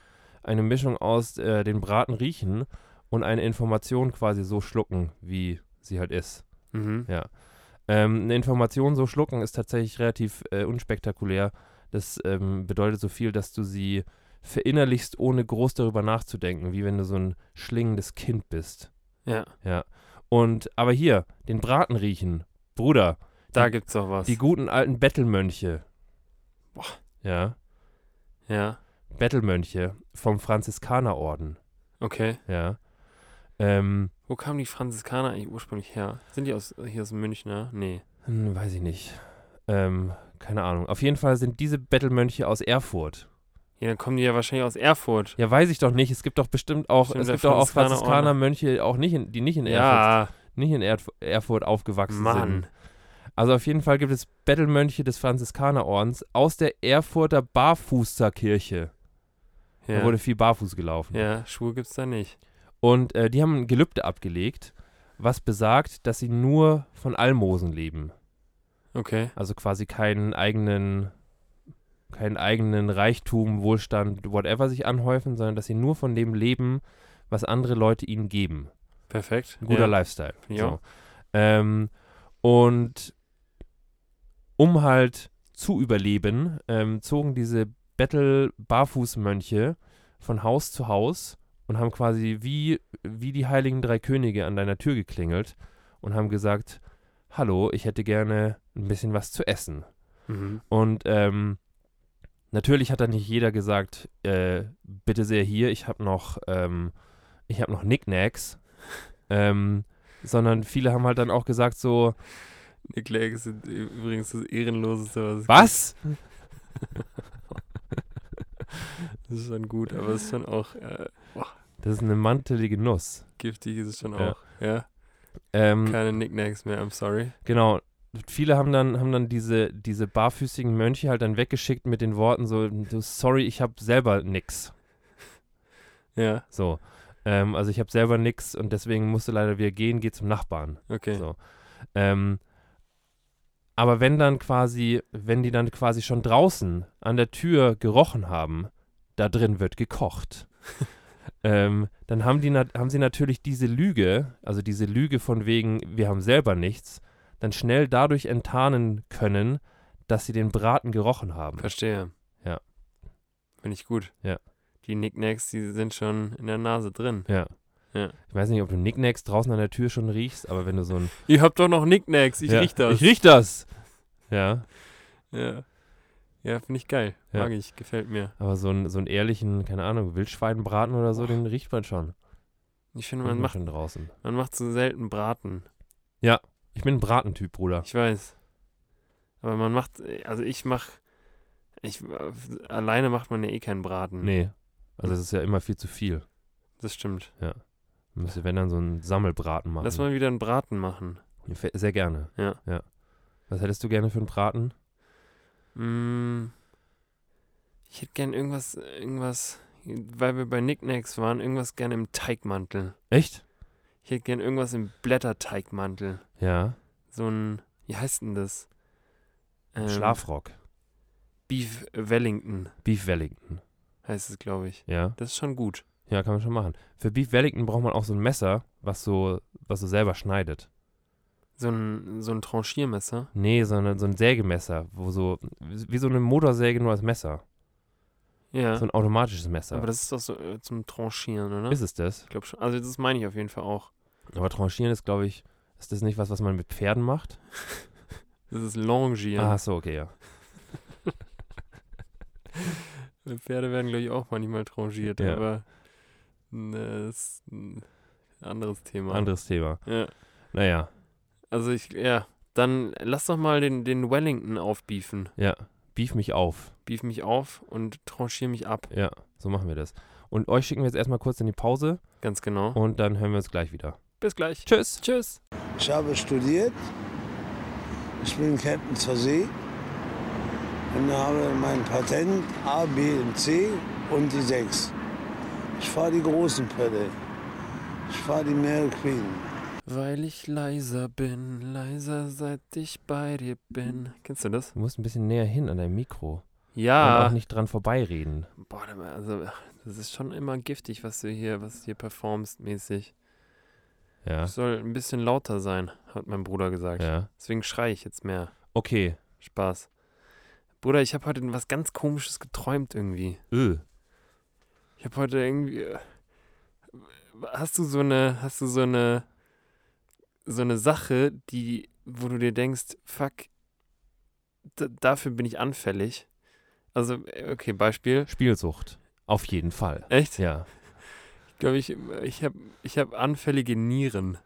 Eine Mischung aus äh, den Braten riechen und eine Information quasi so schlucken, wie sie halt ist. mhm. Ja. Ähm, eine Information so schlucken ist tatsächlich relativ äh, unspektakulär. Das ähm, bedeutet so viel, dass du sie verinnerlichst, ohne groß darüber nachzudenken, wie wenn du so ein schlingendes Kind bist. Ja, Ja. Und, aber hier, den Braten riechen. Bruder, da Die- gibt's doch was. die guten alten Bettelmönche. Boah. Ja. ja, Bettelmönche vom Franziskanerorden. okay. Ja. Ähm, Wo kamen die Franziskaner eigentlich ursprünglich her? Sind die aus, hier aus Münchner? Nee. hm, weiß ich nicht. Ähm, keine Ahnung. Auf jeden Fall sind diese Bettelmönche aus Erfurt. Ja, dann kommen die ja wahrscheinlich aus Erfurt. Ja, weiß ich doch nicht. Es gibt doch bestimmt auch, Stimmt, es gibt doch auch. Franziskanermönche, auch nicht in, die nicht in Erfurt, Ja, nicht in Erf Erfurt aufgewachsen Mann. sind. Also auf jeden Fall gibt es Bettelmönche des Franziskanerordens aus der Erfurter Barfußerkirche. Da Ja, wurde viel barfuß gelaufen. ja Schuhe gibt's da nicht. Und äh, die haben ein Gelübde abgelegt, was besagt, dass sie nur von Almosen leben. Okay. Also quasi keinen eigenen, keinen eigenen Reichtum, Wohlstand, whatever sich anhäufen, sondern dass sie nur von dem leben, was andere Leute ihnen geben. Perfekt. Ein guter ja. Lifestyle. Ja. So. Ähm, und um halt zu überleben, ähm, zogen diese Bettel-Barfußmönche von Haus zu Haus und haben quasi wie, wie die heiligen drei Könige an deiner Tür geklingelt und haben gesagt, hallo, ich hätte gerne ein bisschen was zu essen. Mhm. Und ähm, natürlich hat dann nicht jeder gesagt, äh, bitte sehr hier, ich habe noch, ähm, ich habe noch Knickknacks. ähm, sondern viele haben halt dann auch gesagt so, Nick Lake ist übrigens das Ehrenloseste, was was? [LAUGHS] Das ist schon gut, aber es ist schon auch äh, Das ist eine mantelige Nuss. giftig, ist es schon Ja. auch. Ja, Ähm, keine Nicknacks mehr, I'm sorry. genau. Viele haben dann, haben dann diese, diese barfüßigen Mönche halt dann weggeschickt mit den Worten so, sorry, ich habe selber nix. Ja, So. Ähm, also ich habe selber nix und deswegen musste leider wieder gehen, geh zum Nachbarn. okay. So. Ähm, aber wenn dann quasi, wenn die dann quasi schon draußen an der Tür gerochen haben, da drin wird gekocht, [LAUGHS] ähm, dann haben, die haben sie natürlich diese Lüge, also diese Lüge von wegen, wir haben selber nichts, dann schnell dadurch enttarnen können, dass sie den Braten gerochen haben. Verstehe. Ja. Finde ich gut. Ja. Die Nicknacks, die sind schon in der Nase drin. Ja. Ja. Ich weiß nicht, ob du Nicknacks draußen an der Tür schon riechst, aber wenn du so ein. [LAUGHS] Ihr habt doch noch Nicknacks, ich ja, riech das. Ich riech das! Ja. ja, ja finde ich geil. Ja. Mag ich, gefällt mir. Aber so, ein, so einen ehrlichen, keine Ahnung, Wildschweinbraten oder so, den riecht man schon. Ich finde, Riecht man macht, draußen. man macht so selten Braten. Ich bin ein Bratentyp, Bruder. Ich weiß. Aber man macht, also ich mach, ich, alleine macht man ja eh keinen Braten. Nee. Also es ist ja immer viel zu viel. Das stimmt. Man müsste, wenn dann so einen Sammelbraten machen. Lass mal wieder einen Braten machen. Sehr gerne. Ja. ja. Was hättest du gerne für einen Braten? Mm, ich hätte gern irgendwas, irgendwas, weil wir bei Nicknacks waren, irgendwas gerne im Teigmantel. Echt? Ich hätte gern irgendwas im Blätterteigmantel. Ja. So ein, wie heißt denn das? Ähm, Schlafrock. Beef Wellington Beef Wellington. heißt es, glaube ich. Ja. Das ist schon gut. Ja, kann man schon machen. Für Beef Wellington braucht man auch so ein Messer, was so, was so selber schneidet. So ein, so ein Tranchiermesser. Nee, sondern so ein Sägemesser, wo so, wie so eine Motorsäge nur als Messer. Ja. So ein automatisches Messer. aber das ist doch so äh, zum Tranchieren, oder? ist es das? ich glaube schon. Also das meine ich auf jeden Fall auch. Aber Tranchieren ist, glaube ich, ist das nicht was, was man mit Pferden macht? [LAUGHS] Das ist Longieren. Ah, so, okay, ja. [LAUGHS] Pferde werden, glaube ich, auch manchmal tranchiert, Ja. aber ne, das ist ein anderes Thema. Anderes Thema. Ja. Naja, Also ich, ja, dann lass doch mal den, den Wellington aufbeefen. ja. Beef mich auf. Beef mich auf und tranchier mich ab. Ja, so machen wir das. Und euch schicken wir jetzt erstmal kurz in die Pause Ganz genau. und dann hören wir uns gleich wieder. Bis gleich. Tschüss. Tschüss. Ich habe studiert. Ich bin Captain zur See. und habe mein Patent A, B und C und die 6. Ich fahre die großen Pferde. Ich fahre die Mary Queen. Weil ich leiser bin, leiser seit ich bei dir bin. Kennst du das? Du musst ein bisschen näher hin an dein Mikro. Und Ja. auch nicht dran vorbeireden. Boah, also das ist schon immer giftig, was du hier, was du hier performst mäßig. Ja. Ich soll ein bisschen lauter sein, hat mein Bruder gesagt. Ja. Deswegen schreie ich jetzt mehr. Okay. Spaß. Bruder, ich habe heute was ganz Komisches geträumt irgendwie. Öh. Ich habe heute irgendwie. äh, Hast du so eine, hast du so eine, so eine Sache, die, wo du dir denkst, fuck, dafür bin ich anfällig. Also, äh, okay, Beispiel. Spielsucht. Auf jeden Fall. Echt? Ja. Ich glaube, ich, ich habe ich hab anfällige Nieren.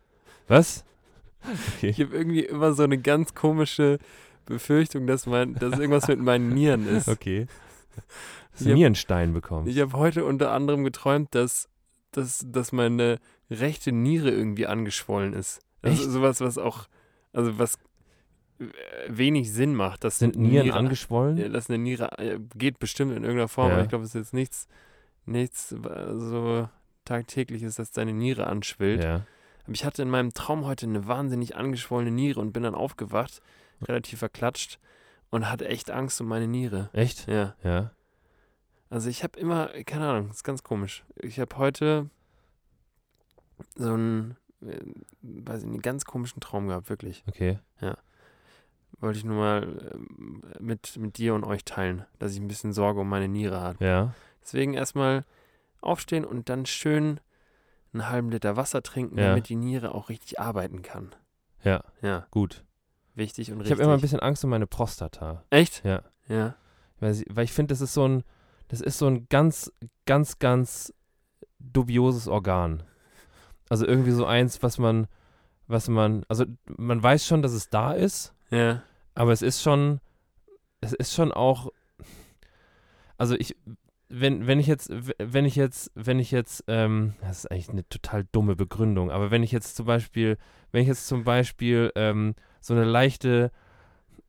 Was? [LAUGHS] Ich habe irgendwie immer so eine ganz komische Befürchtung, dass, mein, dass irgendwas mit meinen Nieren ist. Okay. [LAUGHS] Hast Ich du hab- Nierenstein bekommen? Ich habe heute unter anderem geträumt, dass, dass, dass meine rechte Niere irgendwie angeschwollen ist. Das Echt? sowas, was auch, also was äh, wenig Sinn macht. Dass Sind Nieren Niere, angeschwollen? Ja, dass eine Niere äh, geht bestimmt in irgendeiner Form, Ja. aber ich glaube, es ist jetzt nichts, nichts äh, so tagtägliches, dass deine Niere anschwillt. Ja. Aber ich hatte in meinem Traum heute eine wahnsinnig angeschwollene Niere und bin dann aufgewacht, relativ verklatscht und hatte echt Angst um meine Niere. Echt? Ja. Ja. Also ich habe immer, keine Ahnung, ist ganz komisch. Ich habe heute so einen, äh, weiß ich nicht, ganz komischen Traum gehabt, wirklich. Okay. Wollte ich nur mal ähm, mit, mit dir und euch teilen, dass ich ein bisschen Sorge um meine Niere habe. Ja. Deswegen erstmal aufstehen und dann schön einen halben Liter Wasser trinken, Ja. damit die Niere auch richtig arbeiten kann. Ja. Ja, Gut. wichtig und Ich richtig. habe immer ein bisschen Angst um meine Prostata. Echt? Ja. Ja. Weil, weil ich finde, das ist so ein, das ist so ein ganz, ganz, ganz dubioses Organ. Also irgendwie so eins, was man, was man, also man weiß schon, dass es da ist, Ja. aber es ist schon, es ist schon auch, also ich, wenn, wenn ich jetzt, wenn ich jetzt, wenn ich jetzt, ähm, das ist eigentlich eine total dumme Begründung, aber wenn ich jetzt zum Beispiel, wenn ich jetzt zum Beispiel ähm, so eine leichte,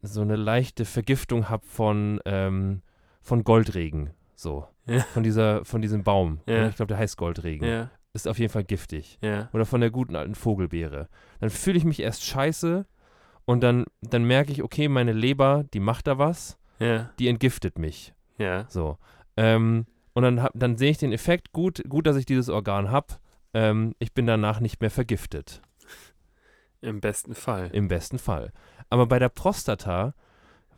so eine leichte Vergiftung habe von, ähm, von Goldregen, so, Ja. von dieser, von diesem Baum, Ja. ich glaube, der heißt Goldregen, Ja. ist auf jeden Fall giftig oder von der guten alten Vogelbeere. Dann fühle ich mich erst scheiße und dann, dann merke ich, okay, meine Leber, die macht da was, die entgiftet mich. Ja. So. Ähm, und dann, hab, dann sehe ich den Effekt, gut, gut, dass ich dieses Organ habe. Ähm, ich bin danach nicht mehr vergiftet. Im besten Fall. Im besten Fall. Aber bei der Prostata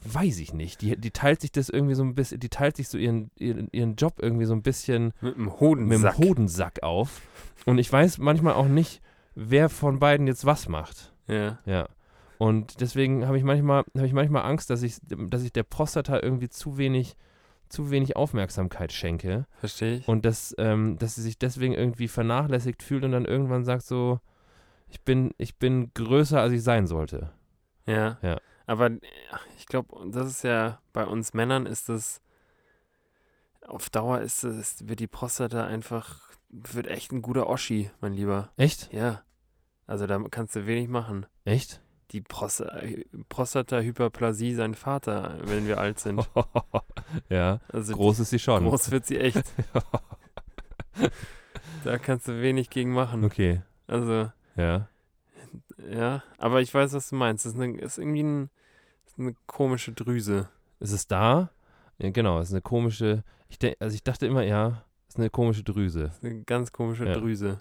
weiß ich nicht. Die, die teilt sich das irgendwie so ein bisschen, die teilt sich so ihren, ihren, ihren Job irgendwie so ein bisschen Mit dem mit Hodensack. dem Hodensack auf. Und ich weiß manchmal auch nicht, wer von beiden jetzt was macht. Ja. Ja. Und deswegen habe ich manchmal, habe ich manchmal Angst, dass ich, dass ich der Prostata irgendwie zu wenig, zu wenig Aufmerksamkeit schenke Verstehe ich. und dass, ähm, dass sie sich deswegen irgendwie vernachlässigt fühlt und dann irgendwann sagt so, ich bin, ich bin größer, als ich sein sollte. Ja. Ja. Aber ich glaube, das ist ja bei uns Männern ist das auf Dauer ist es, wird die Prostata einfach, wird echt ein guter Oschi, mein Lieber. Echt? Ja. Also da kannst du wenig machen. Echt? Die Prosta Prostata-Hyperplasie sein Vater, wenn wir alt sind. [LAUGHS] ja, Also groß ist sie schon. groß wird sie echt. [LAUGHS] Da kannst du wenig gegen machen. okay, Also, ja. ja. Aber ich weiß, was du meinst. Das ist, eine, ist irgendwie ein, ist eine komische Drüse. Ist es da? Ja, genau, es ist eine komische, ich denk, also ich dachte immer, ja, es ist eine komische Drüse. Eine ganz komische Ja. Drüse.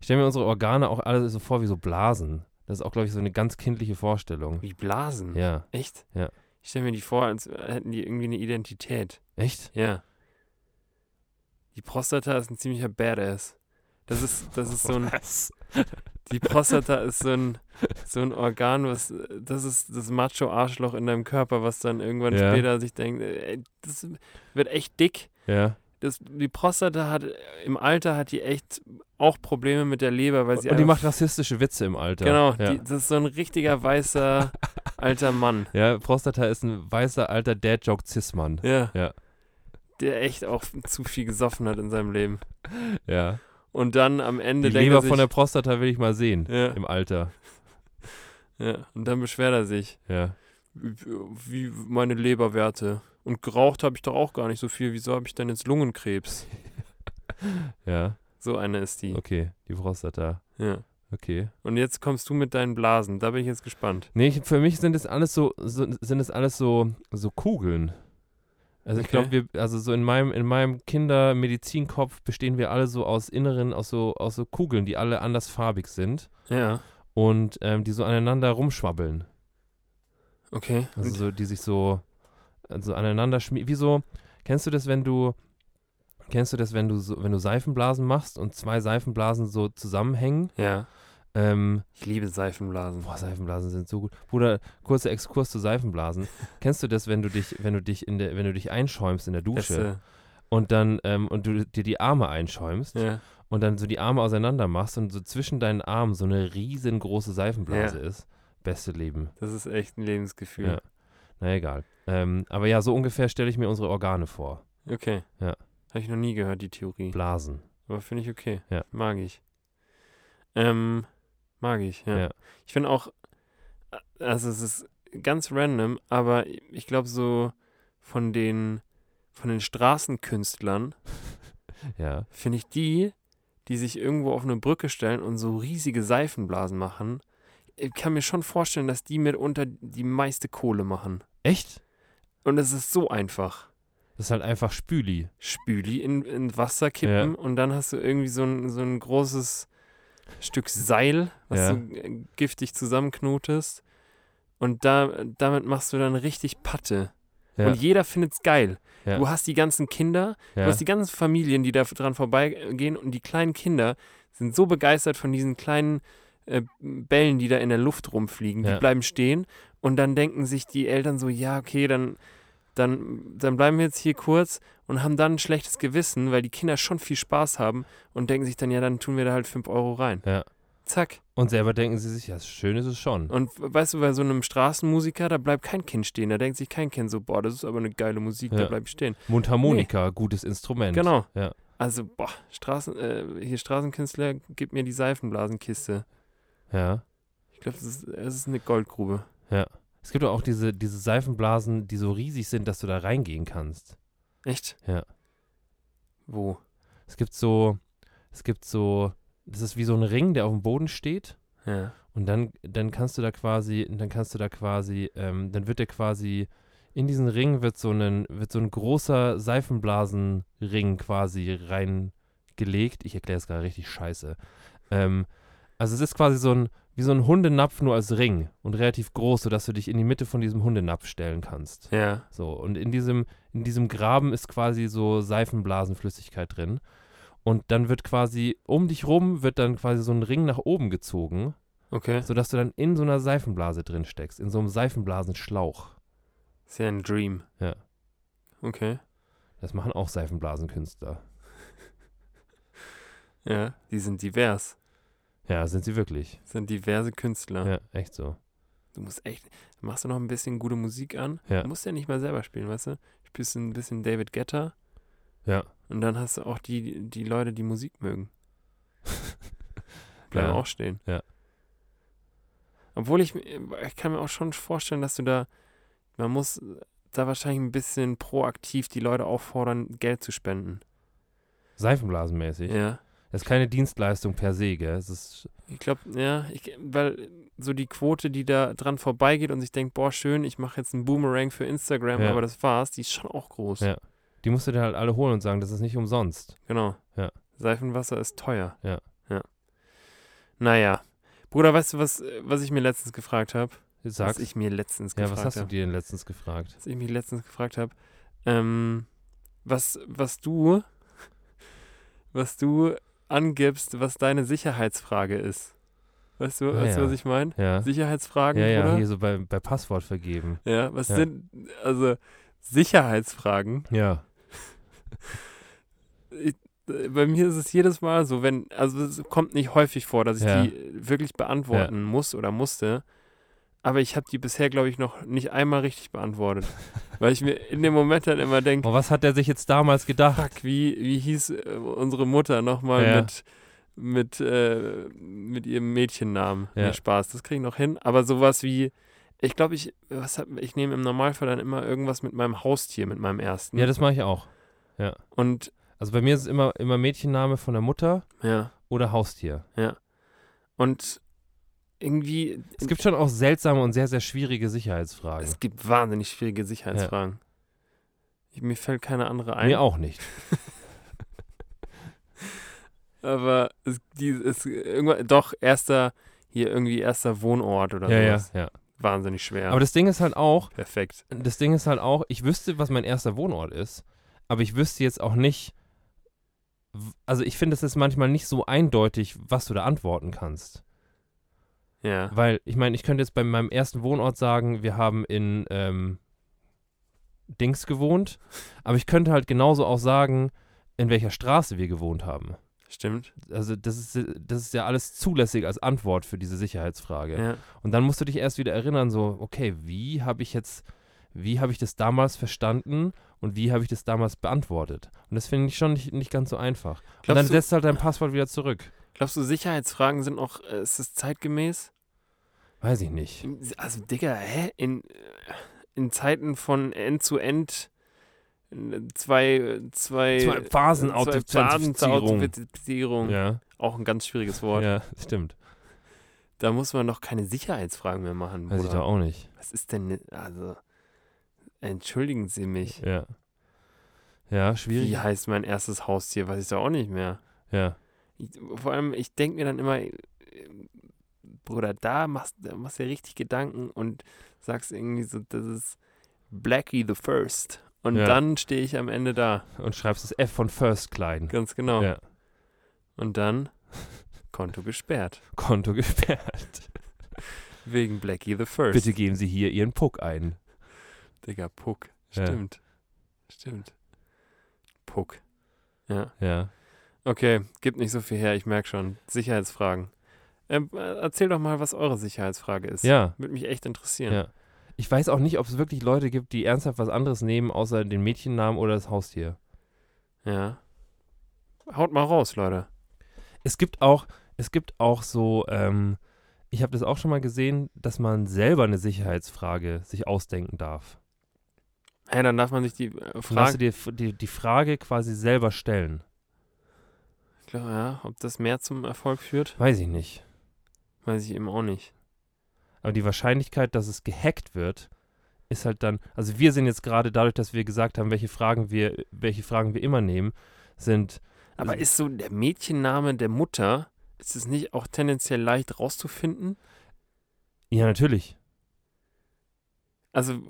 Ich stelle mir unsere Organe auch alle so vor wie so Blasen. Das ist auch, glaube ich, so eine ganz kindliche Vorstellung. Wie Blasen. Ja. Echt? Ja. Ich stelle mir die vor, als hätten die irgendwie eine Identität. Echt? Ja. Die Prostata ist ein ziemlicher Badass. Das ist, das ist so ein, [LAUGHS] die Prostata ist so ein, so ein Organ, was, das ist das Macho-Arschloch in deinem Körper, was dann irgendwann Ja. später sich denkt, ey, das wird echt dick. Ja. Das, die Prostata hat, im Alter hat die echt auch Probleme mit der Leber, weil sie Und die macht rassistische Witze im Alter. Genau, Ja. die, das ist so ein richtiger weißer [LAUGHS] alter Mann. ja, Prostata ist ein weißer alter Dad-Joke-Cis-Mann. Ja. Ja. Der echt auch zu viel gesoffen hat in seinem Leben. Ja. Und dann am Ende Die denkt Leber er sich, von der Prostata will ich mal sehen. ja, Im Alter. ja, und dann beschwert er sich. Ja. wie meine Leberwerte. Und geraucht habe ich doch auch gar nicht so viel. Wieso habe ich denn jetzt Lungenkrebs? [LAUGHS] Ja, So eine ist die. okay, die Prostata. Ja. Okay. Und jetzt kommst du mit deinen Blasen. Da bin ich jetzt gespannt. Nee, ich, für mich sind es alles so, so sind es alles so, so Kugeln. Also ich Okay. glaube, wir, also so in meinem, in meinem Kindermedizinkopf bestehen wir alle so aus inneren, aus so, aus so Kugeln, die alle andersfarbig sind Ja. und ähm, die so aneinander rumschwabbeln. Okay. Also so, die sich so, so aneinander schmieden. Wie so, kennst du das, wenn du, kennst du das, wenn du so, wenn du Seifenblasen machst und zwei Seifenblasen so zusammenhängen? ja. Ähm, Ich liebe Seifenblasen. Boah, Seifenblasen sind so gut. Bruder, kurzer Exkurs zu Seifenblasen. [LAUGHS] Kennst du das, wenn du dich, wenn du dich in der, wenn du dich einschäumst in der Dusche Beste. und dann ähm, und du dir die Arme einschäumst Ja. und dann so die Arme auseinander machst und so zwischen deinen Armen so eine riesengroße Seifenblase ist? Beste Leben. Das ist echt ein Lebensgefühl. Ja. Na egal. Ähm, aber ja, so ungefähr stelle ich mir unsere Organe vor. Okay. Ja. Habe ich noch nie gehört, die Theorie. Blasen. Aber finde ich okay. Ja. Mag ich. Ähm, mag ich, ja. Ja. Ich finde auch, also es ist ganz random, aber ich glaube so von den, von den Straßenkünstlern [LAUGHS] Ja. finde ich die, die sich irgendwo auf eine Brücke stellen und so riesige Seifenblasen machen, ich kann mir schon vorstellen, dass die mitunter die meiste Kohle machen. Echt? Und es ist so einfach. Das ist halt einfach Spüli. Spüli in, in Wasser kippen und dann hast du irgendwie so ein, so ein großes Stück Seil, was Ja. du äh, giftig zusammenknotest. Und da, damit machst du dann richtig Patte. Ja. Und jeder findet's geil. Ja. Du hast die ganzen Kinder, ja. du hast die ganzen Familien, die da dran vorbeigehen und die kleinen Kinder sind so begeistert von diesen kleinen äh, Bällen, die da in der Luft rumfliegen. Ja. Die bleiben stehen und dann denken sich die Eltern so, ja, okay, dann, dann, dann bleiben wir jetzt hier kurz und haben dann ein schlechtes Gewissen, weil die Kinder schon viel Spaß haben und denken sich dann, ja, dann tun wir da halt 5 Euro rein. Ja. Zack. Und selber denken sie sich, ja, schön ist es schon. Und weißt du, bei so einem Straßenmusiker, da bleibt kein Kind stehen. Da denkt sich kein Kind so, boah, das ist aber eine geile Musik, da Ja. bleib ich stehen. Mundharmonika, gutes Instrument. Genau. Ja. Also, boah, Straßen, äh, hier Straßenkünstler, gib mir die Seifenblasenkiste. Ja. Ich glaube, das ist, das ist eine Goldgrube. Es gibt doch auch diese, diese Seifenblasen, die so riesig sind, dass du da reingehen kannst. Echt? Ja. Wo? Es gibt so, es gibt so, das ist wie so ein Ring, der auf dem Boden steht. Ja. Und dann, dann kannst du da quasi, dann kannst du da quasi, ähm, dann wird der quasi, in diesen Ring wird so ein, wird so ein großer Seifenblasenring quasi reingelegt. Ich erkläre es gerade richtig scheiße. Ähm, also es ist quasi so ein, wie so ein Hundenapf nur als Ring und relativ groß, sodass du dich in die Mitte von diesem Hundenapf stellen kannst. Ja. So, und in diesem, in diesem Graben ist quasi so Seifenblasenflüssigkeit drin. Und dann wird quasi um dich rum wird dann quasi so ein Ring nach oben gezogen, Okay. sodass du dann in so einer Seifenblase drin steckst, in so einem Seifenblasenschlauch. Ist ja ein Dream. Ja. Okay. Das machen auch Seifenblasenkünstler. [LAUGHS] Ja. Die sind divers. Ja, sind sie wirklich. Das sind diverse Künstler. Ja, echt so. Du musst echt, machst du noch ein bisschen gute Musik an. Ja. Du musst ja nicht mal selber spielen, weißt du? Spielst ein bisschen David Guetta Ja. und dann hast du auch die, die Leute, die Musik mögen. [LAUGHS] Bleiben Ja. auch stehen. Ja. Obwohl ich, ich kann mir auch schon vorstellen, dass du da, man muss da wahrscheinlich ein bisschen proaktiv die Leute auffordern, Geld zu spenden. Seifenblasenmäßig. Ja. Das ist keine Dienstleistung per se, gell? Es ist, Ich glaube, ja, ich, weil so die Quote, die da dran vorbeigeht und sich denkt, boah, schön, ich mache jetzt einen Boomerang für Instagram, Ja. aber das war's, die ist schon auch groß. Ja. die musst du dir halt alle holen und sagen, das ist nicht umsonst. Genau. Ja. Seifenwasser ist teuer. Ja. Ja. Naja. Bruder, weißt du, was, was ich mir letztens gefragt habe? Was ich mir letztens ja, gefragt was hast du habe. dir denn letztens gefragt? Was ich mich letztens gefragt habe. Ähm, was, was du, was du angibst, was deine Sicherheitsfrage ist. Weißt du, Ah, weißt du, was ich meine? Ja. Sicherheitsfragen, Ja, ja, Bruder? hier so bei, bei Passwort vergeben. Ja, was Ja. sind, also Sicherheitsfragen? Ja. [LAUGHS] Ich, äh, bei mir ist es jedes Mal so, wenn, also es kommt nicht häufig vor, dass ich die wirklich beantworten muss oder musste. Aber ich habe die bisher, glaube ich, noch nicht einmal richtig beantwortet. weil ich mir in dem Moment dann immer denke, Oh, was hat er sich jetzt damals gedacht? fuck, wie, wie hieß äh, unsere Mutter nochmal Ja. mit, mit, äh, mit ihrem Mädchennamen? Ja. Nee, Spaß, das kriege ich noch hin. Aber sowas wie, Ich glaube, ich, was hab, ich nehme im Normalfall dann immer irgendwas mit meinem Haustier, mit meinem ersten. Ja, das mache ich auch. Und Also bei mir ist es immer, immer Mädchenname von der Mutter ja, oder Haustier. und irgendwie, Es gibt schon auch seltsame und sehr, sehr schwierige Sicherheitsfragen. es gibt wahnsinnig schwierige Sicherheitsfragen. Ich, mir fällt keine andere ein. Mir auch nicht. [LAUGHS] Aber es, die, es, irgendwann, doch, erster, hier irgendwie erster Wohnort oder Ja, ja, sowas. ja. Wahnsinnig schwer. Aber das Ding ist halt auch, Perfekt. das Ding ist halt auch, ich wüsste, was mein erster Wohnort ist, aber ich wüsste jetzt auch nicht, also ich finde, es ist manchmal nicht so eindeutig, was du da antworten kannst. Ja. Weil, ich meine, ich könnte jetzt bei meinem ersten Wohnort sagen, wir haben in ähm, Dings gewohnt, aber ich könnte halt genauso auch sagen, in welcher Straße wir gewohnt haben. Stimmt. Also das ist, das ist ja alles zulässig als Antwort für diese Sicherheitsfrage. Ja. Und dann musst du dich erst wieder erinnern, so, okay, wie habe ich jetzt, wie habe ich das damals verstanden und wie habe ich das damals beantwortet? Und das finde ich schon nicht, nicht ganz so einfach. und dann Glaubst du- setzt halt dein Passwort wieder zurück. Glaubst du, Sicherheitsfragen sind auch, äh, ist es zeitgemäß? Weiß ich nicht. Also, Digga, hä? In, äh, in Zeiten von End-zu-End äh, zwei, zwei, Zwei Phasen zwei Authentifizierung. Authentifizierung. Ja, Auch ein ganz schwieriges Wort. ja, stimmt. Da muss man doch keine Sicherheitsfragen mehr machen. Weiß ich Bruder. doch auch nicht. Was ist denn, also, entschuldigen Sie mich. Ja. Ja, schwierig. Wie heißt mein erstes Haustier? Weiß ich doch auch nicht mehr. Ja. Ich, vor allem, ich denke mir dann immer, äh, Bruder, da machst, da machst du ja richtig Gedanken und sagst irgendwie so, das ist Blackie the First. Und Ja. dann stehe ich am Ende da. Und schreibst das F von First klein. Ganz genau. Ja. Und dann [LAUGHS] Konto gesperrt. Konto gesperrt. Wegen Blackie the First. Bitte geben Sie hier Ihren Puck ein. Digga, Puck. Ja. Stimmt. Stimmt. Puck. Ja. Ja. Okay, gibt nicht so viel her, ich merke schon. Sicherheitsfragen. Ähm, äh, erzähl doch mal, was eure Sicherheitsfrage ist. Ja. Würde mich echt interessieren. Ja. Ich weiß auch nicht, ob es wirklich Leute gibt, die ernsthaft was anderes nehmen, außer den Mädchennamen oder das Haustier. ja. Haut mal raus, Leute. Es gibt auch, es gibt auch so, ähm, ich habe das auch schon mal gesehen, dass man selber eine Sicherheitsfrage sich ausdenken darf. Hey, dann darf man sich die äh, Dann darfst du Frage. dir die, die Frage quasi selber stellen. Ich glaub, ja, ob das mehr zum Erfolg führt, Weiß ich nicht. weiß ich eben auch nicht. Aber die Wahrscheinlichkeit, dass es gehackt wird, ist halt dann, also wir sind jetzt gerade dadurch, dass wir gesagt haben, welche Fragen wir, welche Fragen wir immer nehmen, sind, Aber ist so der Mädchenname der Mutter, ist es nicht auch tendenziell leicht rauszufinden? ja natürlich, Also,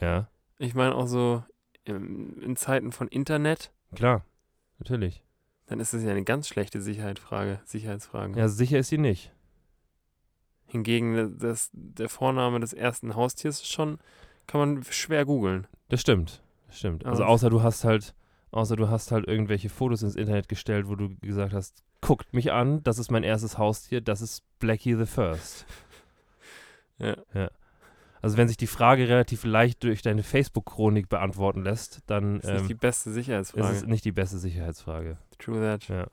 ja, ich meine auch so in, in Zeiten von Internet, klar, natürlich. Dann ist es ja eine ganz schlechte Sicherheitsfrage, Sicherheitsfrage. Ja, sicher ist sie nicht. Hingegen das, der Vorname des ersten Haustiers ist schon, kann man schwer googeln. Das stimmt. Das stimmt. Also außer du hast halt, außer du hast halt irgendwelche Fotos ins Internet gestellt, wo du gesagt hast, guckt mich an, das ist mein erstes Haustier, das ist Blackie the First. [LAUGHS] Ja. Also wenn sich die Frage relativ leicht durch deine Facebook-Chronik beantworten lässt, dann Das ist nicht ähm, die beste ist Sicherheitsfrage. es nicht die beste Sicherheitsfrage. True that. Ja.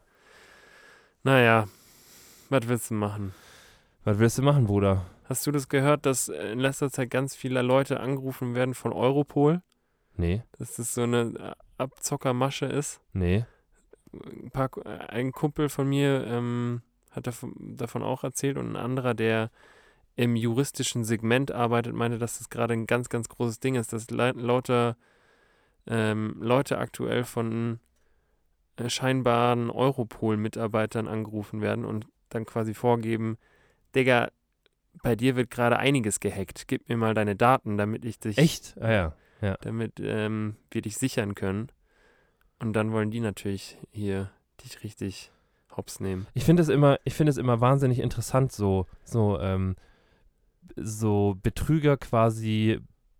Naja, was willst du machen? Was willst du machen, Bruder? Hast du das gehört, dass in letzter Zeit ganz viele Leute angerufen werden von Europol? Nee, Dass das so eine äh, Abzockermasche ist? nee. Ein, paar, ein Kumpel von mir ähm, hat davon, davon auch erzählt und ein anderer, der im juristischen Segment arbeitet, meinte, dass das gerade ein ganz, ganz großes Ding ist, dass lauter ähm, Leute aktuell von äh, scheinbaren Europol-Mitarbeitern angerufen werden und dann quasi vorgeben, Digga, bei dir wird gerade einiges gehackt. Gib mir mal deine Daten, damit ich dich, Echt? Ah ja. damit ähm, wir dich sichern können. Und dann wollen die natürlich hier dich richtig hops nehmen. Ich finde es immer, ich finde es immer wahnsinnig interessant, so, so, ähm, so Betrüger quasi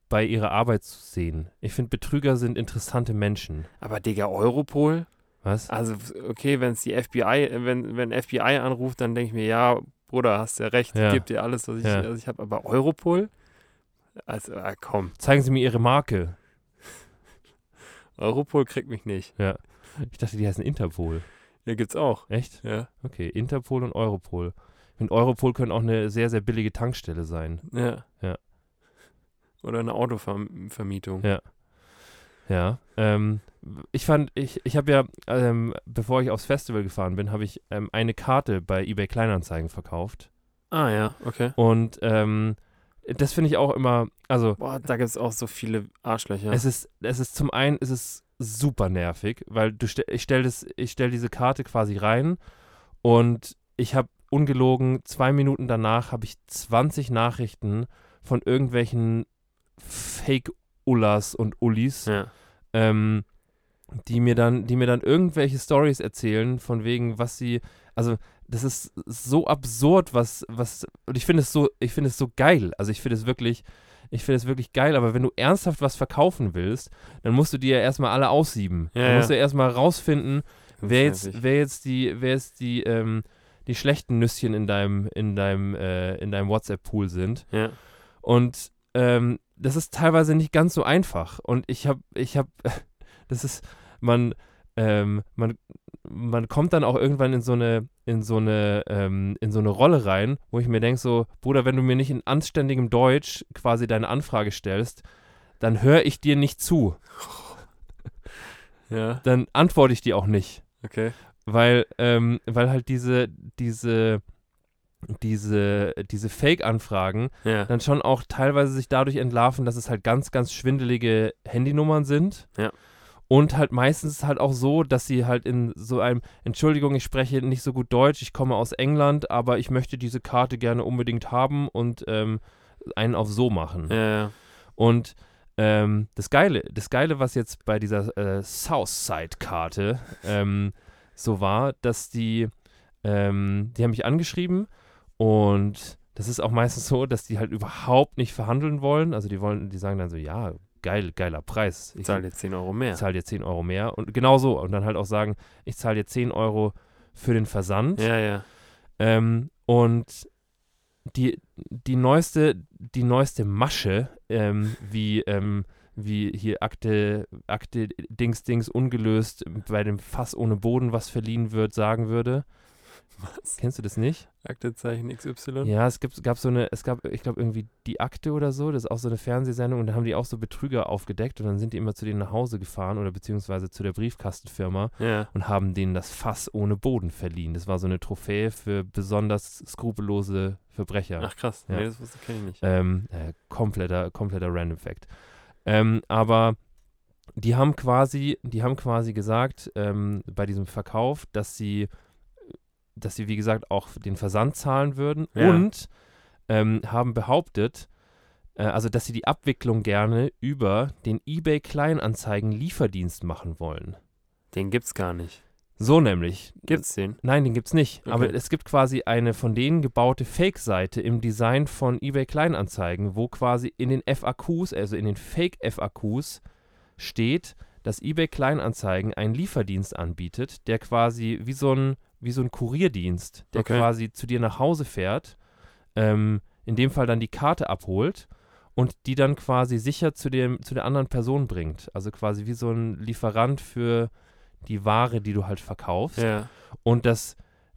bei ihrer Arbeit zu sehen. Ich finde, Betrüger sind interessante Menschen. Aber Digga, Europol? Was? Also, okay, wenn es die FBI, wenn, wenn FBI anruft, dann denke ich mir, ja, Bruder, hast ja recht, Ja. gib dir alles, was ich, Ja. was ich habe. Aber Europol? Also, ah, komm, Zeigen Sie mir Ihre Marke. Europol kriegt mich nicht. Ich dachte, die heißen Interpol. Hier gibt's auch. Echt? Ja. Okay, Interpol und Europol. Und Europol können auch eine sehr, sehr billige Tankstelle sein. Ja. Ja. Oder eine Autovermietung. Ja. Ja. Ähm, ich fand, ich, ich habe ja, ähm, bevor ich aufs Festival gefahren bin, habe ich ähm, eine Karte bei eBay Kleinanzeigen verkauft. Ah ja, okay. Und ähm, das finde ich auch immer, also Boah, da gibt es auch so viele Arschlöcher. es ist, es ist zum einen, es ist super nervig, weil du stell, ich das, ich stelle diese Karte quasi rein und ich habe ungelogen zwei Minuten danach habe ich 20 Nachrichten von irgendwelchen Fake-Ullas und Ullis, ja. Ähm, die mir dann, die mir dann irgendwelche Stories erzählen, von wegen, was sie, also das ist so absurd, was, was, und ich finde es so, ich finde es so geil. Also ich finde es wirklich, ich finde es wirklich geil, aber wenn du ernsthaft was verkaufen willst, dann musst du dir ja erstmal alle aussieben. Ja, dann ja. musst du erstmal rausfinden, wer jetzt, wer jetzt die, wer jetzt die, ähm, die schlechten Nüsschen in deinem, in deinem, äh, in deinem WhatsApp-Pool sind. Ja. Und ähm, das ist teilweise nicht ganz so einfach. Und ich habe, ich habe, [LAUGHS] das ist, man, ähm, man, man kommt dann auch irgendwann in so eine, in so eine, ähm, in so eine Rolle rein, wo ich mir denke, so, Bruder, wenn du mir nicht in anständigem Deutsch quasi deine Anfrage stellst, dann höre ich dir nicht zu. [LAUGHS] Ja, Dann antworte ich dir auch nicht. okay. Weil, ähm, weil halt diese, diese, diese, diese Fake-Anfragen Ja. dann schon auch teilweise sich dadurch entlarven, dass es halt ganz, ganz schwindelige Handynummern sind. Ja. Und halt meistens halt auch so, dass sie halt in so einem, Entschuldigung, ich spreche nicht so gut Deutsch, ich komme aus England, aber ich möchte diese Karte gerne unbedingt haben und ähm, einen auf so machen. Ja. Und ähm, das Geile, das Geile, was jetzt bei dieser äh, Southside-Karte ähm, so war, dass die, ähm, die haben mich angeschrieben und das ist auch meistens so, dass die halt überhaupt nicht verhandeln wollen. Also die wollen, die sagen dann so, ja, geil, geiler Preis. Ich zahle jetzt 10 Euro mehr. Ich zahle dir 10 Euro mehr. Und genau so. Und dann halt auch sagen, ich zahle dir 10 Euro für den Versand. Ja, ja. Ähm, und die, die neueste, die neueste Masche, ähm, wie, ähm, wie hier Akte, Akte Dings Dings ungelöst bei dem Fass ohne Boden, was verliehen wird, sagen würde. Was? Kennst du das nicht? Aktezeichen XY? Ja, es gibt, gab so eine, es gab, ich glaube, irgendwie die Akte oder so, das ist auch so eine Fernsehsendung und da haben die auch so Betrüger aufgedeckt und dann sind die immer zu denen nach Hause gefahren oder beziehungsweise zu der Briefkastenfirma Ja. und haben denen das Fass ohne Boden verliehen. Das war so eine Trophäe für besonders skrupellose Verbrecher. Ach krass. Ja. Nee, das wusste ich nicht. Ähm, äh, kompletter, kompletter Random Fact. Ähm, aber die haben quasi, die haben quasi gesagt, ähm, bei diesem Verkauf, dass sie, dass sie, wie gesagt, auch den Versand zahlen würden Ja. und ähm, haben behauptet, äh, also dass sie die Abwicklung gerne über den eBay Kleinanzeigen Lieferdienst machen wollen. Den gibt's gar nicht. So nämlich. Gibt's den? Nein, den gibt's nicht. Aber Okay. es gibt quasi eine von denen gebaute Fake-Seite im Design von eBay Kleinanzeigen, wo quasi in den FAQs, also in den Fake-FAQs, steht, dass eBay Kleinanzeigen einen Lieferdienst anbietet, der quasi wie so ein, wie so ein Kurierdienst, der Okay. quasi zu dir nach Hause fährt, ähm, in dem Fall dann die Karte abholt und die dann quasi sicher zu, dem, zu der anderen Person bringt. Also quasi wie so ein Lieferant für die Ware, die du halt verkaufst Ja. und dass,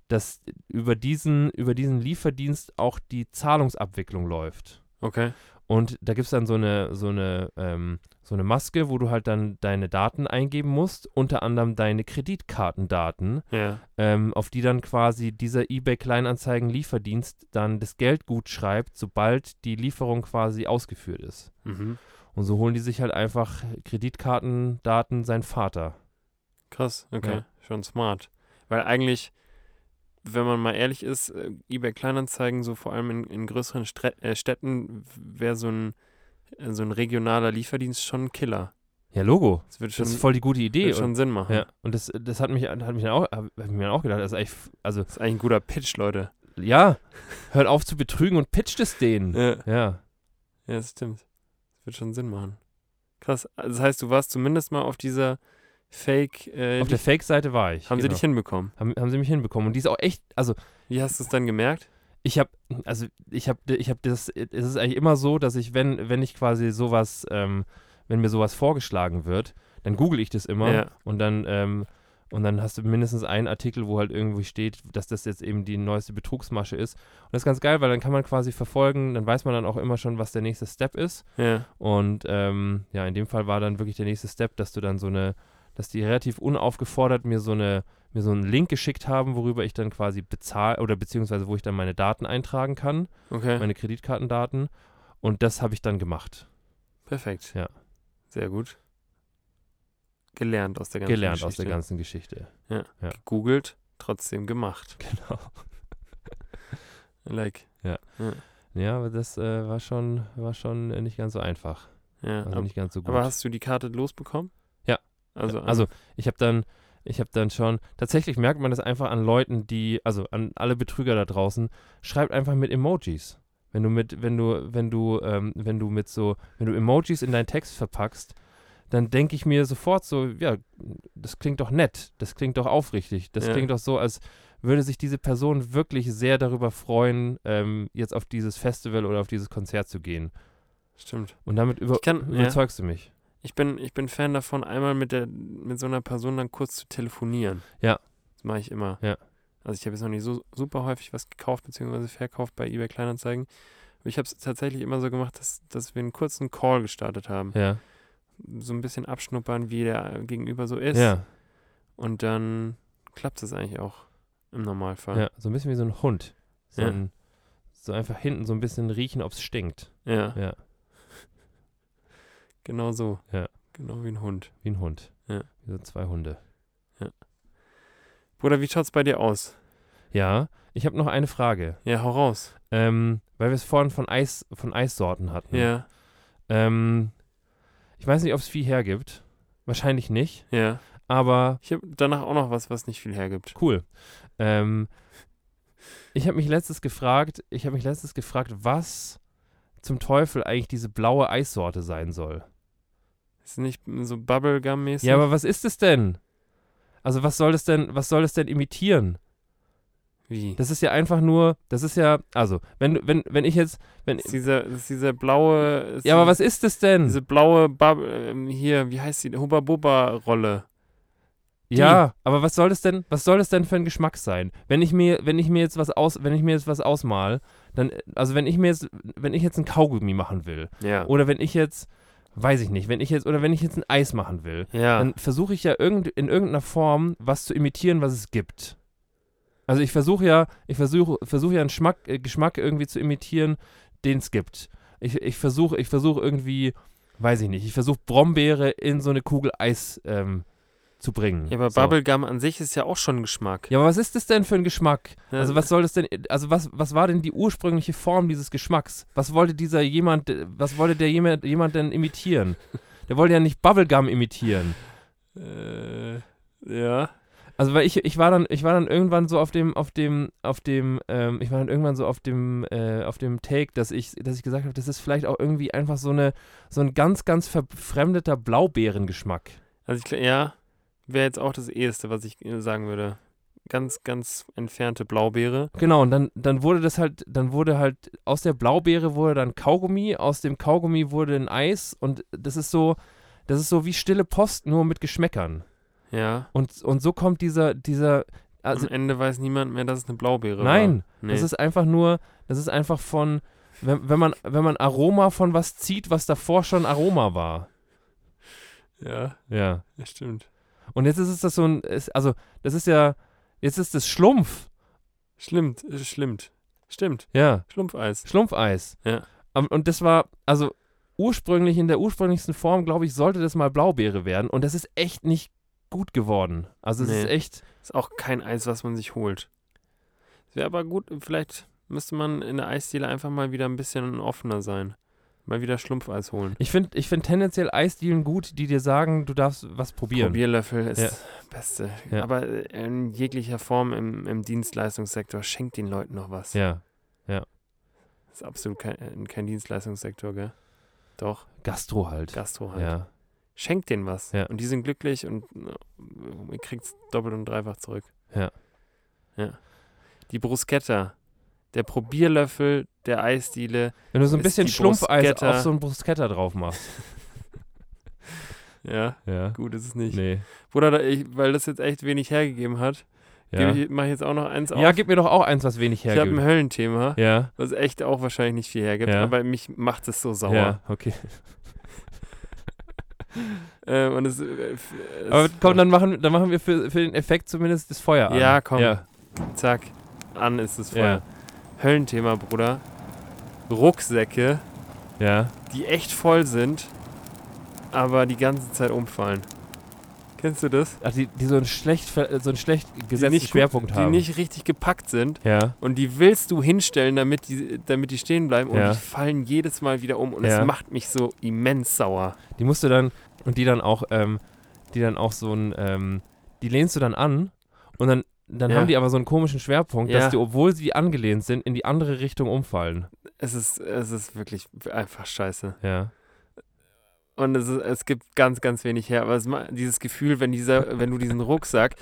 dass über, diesen, über diesen Lieferdienst auch die Zahlungsabwicklung läuft. Okay. Und da gibt es dann so eine, so, eine, ähm, so eine Maske, wo du halt dann deine Daten eingeben musst, unter anderem deine Kreditkartendaten, Ja. ähm, auf die dann quasi dieser eBay Kleinanzeigen Lieferdienst dann das Geld gut schreibt, sobald die Lieferung quasi ausgeführt ist. Mhm. Und so holen die sich halt einfach Kreditkartendaten sein Vater. Krass. Okay. Ja. Schon smart. Weil eigentlich, wenn man mal ehrlich ist, äh, eBay Kleinanzeigen, so vor allem in, in größeren Stre äh, Städten, wäre so ein, äh, so ein regionaler Lieferdienst schon ein Killer. Ja, Logo. Das würde schon, Das ist voll die gute Idee. Und, schon Sinn machen. ja, und das, das hat mich, hat mich dann auch, hab, hab mir dann auch gedacht, das ist eigentlich, also Das ist eigentlich ein guter Pitch, Leute. ja, hört auf zu betrügen und pitcht es denen. Ja. Ja. Ja, das stimmt. Das wird schon Sinn machen. Krass. Also Das heißt, du warst zumindest mal auf dieser Fake. Äh, Auf der Fake-Seite war ich. haben sie genau. dich hinbekommen? haben, haben sie mich hinbekommen. Und die ist auch echt, also Wie hast du es dann gemerkt? ich habe, also ich habe, ich habe das, es ist eigentlich immer so, dass ich, wenn, wenn ich quasi sowas, ähm, wenn mir sowas vorgeschlagen wird, dann google ich das immer Ja. und dann, ähm, Und dann hast du mindestens einen Artikel, wo halt irgendwie steht, dass das jetzt eben die neueste Betrugsmasche ist. Und das ist ganz geil, weil dann kann man quasi verfolgen, dann weiß man dann auch immer schon, was der nächste Step ist. Ja. Und ähm, ja, in dem Fall war dann wirklich der nächste Step, dass du dann so eine, dass die relativ unaufgefordert mir so eine, mir so einen Link geschickt haben, worüber ich dann quasi bezahle oder beziehungsweise wo ich dann meine Daten eintragen kann, Okay. meine Kreditkartendaten. Und das habe ich dann gemacht. Perfekt. Ja. Sehr gut. Gelernt aus der ganzen Gelernt Geschichte. aus der ganzen Geschichte. ja. Gegoogelt, trotzdem gemacht. [LAUGHS] Genau. Like. Ja, aber das äh, war schon, war schon äh, nicht ganz so einfach. Ja. Also nicht ganz so gut. aber hast du die Karte losbekommen? Ja. Also, also ich habe dann, ich habe dann schon, tatsächlich merkt man das einfach an Leuten, die, also an alle Betrüger da draußen, schreibt einfach mit Emojis. Wenn du mit, wenn du, wenn du, ähm, wenn du mit so, wenn du Emojis in deinen Text verpackst, dann denke ich mir sofort so, ja, das klingt doch nett, das klingt doch aufrichtig, das Ja. klingt doch so, als würde sich diese Person wirklich sehr darüber freuen, ähm, jetzt auf dieses Festival oder auf dieses Konzert zu gehen. stimmt. Und damit über kann- ja. überzeugst du mich. Ich bin, ich bin Fan davon, einmal mit der mit so einer Person dann kurz zu telefonieren. Ja. Das mache ich immer. Ja. Also ich habe jetzt noch nicht so super häufig was gekauft bzw. verkauft bei eBay Kleinanzeigen. Aber ich habe es tatsächlich immer so gemacht, dass, dass wir einen kurzen Call gestartet haben. Ja. So ein bisschen abschnuppern, wie der Gegenüber so ist. Ja. Und dann klappt es eigentlich auch im Normalfall. Ja, so ein bisschen wie so ein Hund. So, Ja. ein, so einfach hinten so ein bisschen riechen, ob es stinkt. Ja, Ja, genau so. Ja. Genau wie ein Hund. wie ein Hund. Ja. Wie so zwei Hunde. Bruder, wie schaut's bei dir aus? Ja, ich habe noch eine Frage. Ja, hau raus. Ähm, weil wir es vorhin von Eis, von Eissorten hatten. Ja, Ähm, ich weiß nicht, ob es viel hergibt. Wahrscheinlich nicht. ja. Aber Ich habe danach auch noch was, was nicht viel hergibt. cool. Ähm, ich habe mich letztes gefragt, ich habe mich letztes gefragt, was zum Teufel eigentlich diese blaue Eissorte sein soll. Ist nicht so Bubblegum-mäßig? Ja, aber was ist es denn? Also was soll es denn, was soll es denn imitieren? Wie? Das ist ja einfach nur, das ist ja, also, wenn, wenn, wenn ich jetzt, wenn, Das ist dieser, das ist dieser blaue. ist ja, aber was ist es denn? Diese blaue, Bub ähm, hier, wie heißt die? Hubba-Bubba-Rolle. Ja, aber was soll das denn, was soll das denn für ein Geschmack sein? Wenn ich mir, wenn ich mir jetzt was aus, wenn ich mir jetzt was ausmal, dann, also wenn ich mir jetzt, wenn ich jetzt ein Kaugummi machen will, Ja. oder wenn ich jetzt, weiß ich nicht, wenn ich jetzt, oder wenn ich jetzt ein Eis machen will, ja. dann versuche ich ja irgend, in irgendeiner Form was zu imitieren, was es gibt. Also ich versuche ja, ich versuche versuche ja einen Schmack, äh, Geschmack irgendwie zu imitieren, den es gibt. Ich, ich versuche ich versuche irgendwie, weiß ich nicht, ich versuche Brombeere in so eine Kugel Eis ähm, zu bringen. ja, aber so. Bubblegum an sich ist ja auch schon Geschmack. Ja, aber was ist das denn für ein Geschmack? Ja, Also was soll das denn, also was, was war denn die ursprüngliche Form dieses Geschmacks? Was wollte dieser jemand, was wollte der jemand, jemand denn imitieren? [LAUGHS] Der wollte ja nicht Bubblegum imitieren. Äh, ja. Also weil ich, ich war dann, ich war dann irgendwann so auf dem, auf dem, auf dem, ähm, ich war dann irgendwann so auf dem, äh, auf dem Take, dass ich, dass ich gesagt habe, das ist vielleicht auch irgendwie einfach so eine, so ein ganz, ganz verfremdeter Blaubeerengeschmack. Also ich, ja, wäre jetzt auch das eheste, was ich äh, sagen würde. Ganz, ganz entfernte Blaubeere. Genau, und dann, dann wurde das halt, dann wurde halt, aus der Blaubeere wurde dann Kaugummi, aus dem Kaugummi wurde ein Eis und das ist so, das ist so wie stille Post, nur mit Geschmäckern. Ja. Und, und so kommt dieser, dieser, also Am Ende weiß niemand mehr, dass es eine Blaubeere war. nein, Nee. das ist einfach nur, das ist einfach von, wenn, wenn man, wenn man Aroma von was zieht, was davor schon Aroma war. ja, Ja. das stimmt. Und jetzt ist es das so ein, ist, also, das ist ja, jetzt ist das Schlumpf. Stimmt, es stimmt. Stimmt. Ja. Schlumpfeis. Schlumpfeis. Ja. Und das war, also ursprünglich, in der ursprünglichsten Form, glaube ich, sollte das mal Blaubeere werden. Und das ist echt nicht gut geworden. Also es Nee. ist echt, Ist auch kein Eis, was man sich holt. Wäre aber gut, vielleicht müsste man in der Eisdiele einfach mal wieder ein bisschen offener sein. Mal wieder Schlumpfeis holen. ich finde ich find tendenziell Eisdielen gut, die dir sagen, du darfst was probieren. Probierlöffel ist Ja. das Beste. Ja. Aber in jeglicher Form im, im Dienstleistungssektor schenkt den Leuten noch was. Ja. Das ist absolut kein, äh, kein Dienstleistungssektor, gell? Doch, Gastro halt. Gastro halt. Ja. Schenkt denen was. Ja. Und die sind glücklich und äh, ihr kriegt es doppelt und dreifach zurück. Ja. Ja. Die Bruschetta. Der Probierlöffel der Eisdiele. Wenn du so ein bisschen Schlumpfeis auf so ein Bruschetta drauf machst. Ja, Ja. gut ist es nicht. Nee. Bruder, ich, weil das jetzt echt wenig hergegeben hat, Ja. ich, mache ich jetzt auch noch eins auf. ja, gib mir doch auch eins, was wenig ich habe ein hergibt. Höllenthema, Ja. was echt auch wahrscheinlich nicht viel hergibt, Ja. aber mich macht es so sauer. Ja, okay. [LAUGHS] Äh, und es, äh, es, Aber komm, dann machen, dann machen wir für, für den Effekt zumindest das Feuer an. Ja, komm. Ja, Zack, an ist es Feuer. Höllenthema, Bruder. Rucksäcke, ja. die echt voll sind, aber die ganze Zeit umfallen. Kennst du das? Ach, die, die so einen schlecht, so einen schlecht gesetzten nicht Schwerpunkt Die haben. nicht richtig gepackt sind. ja, Und die willst du hinstellen, damit die, damit die stehen bleiben. Und Ja. die fallen jedes Mal wieder um. Und Ja. es macht mich so immens sauer. die musst du dann, und die dann auch, ähm, die dann auch so ein, ähm, die lehnst du dann an und dann, dann Ja. haben die aber so einen komischen Schwerpunkt, Ja. dass die, obwohl sie angelehnt sind, in die andere Richtung umfallen. Es ist, es ist wirklich einfach scheiße. Ja. Und es, ist, es gibt ganz, ganz wenig her. Aber es, dieses Gefühl, wenn, dieser, wenn du diesen Rucksack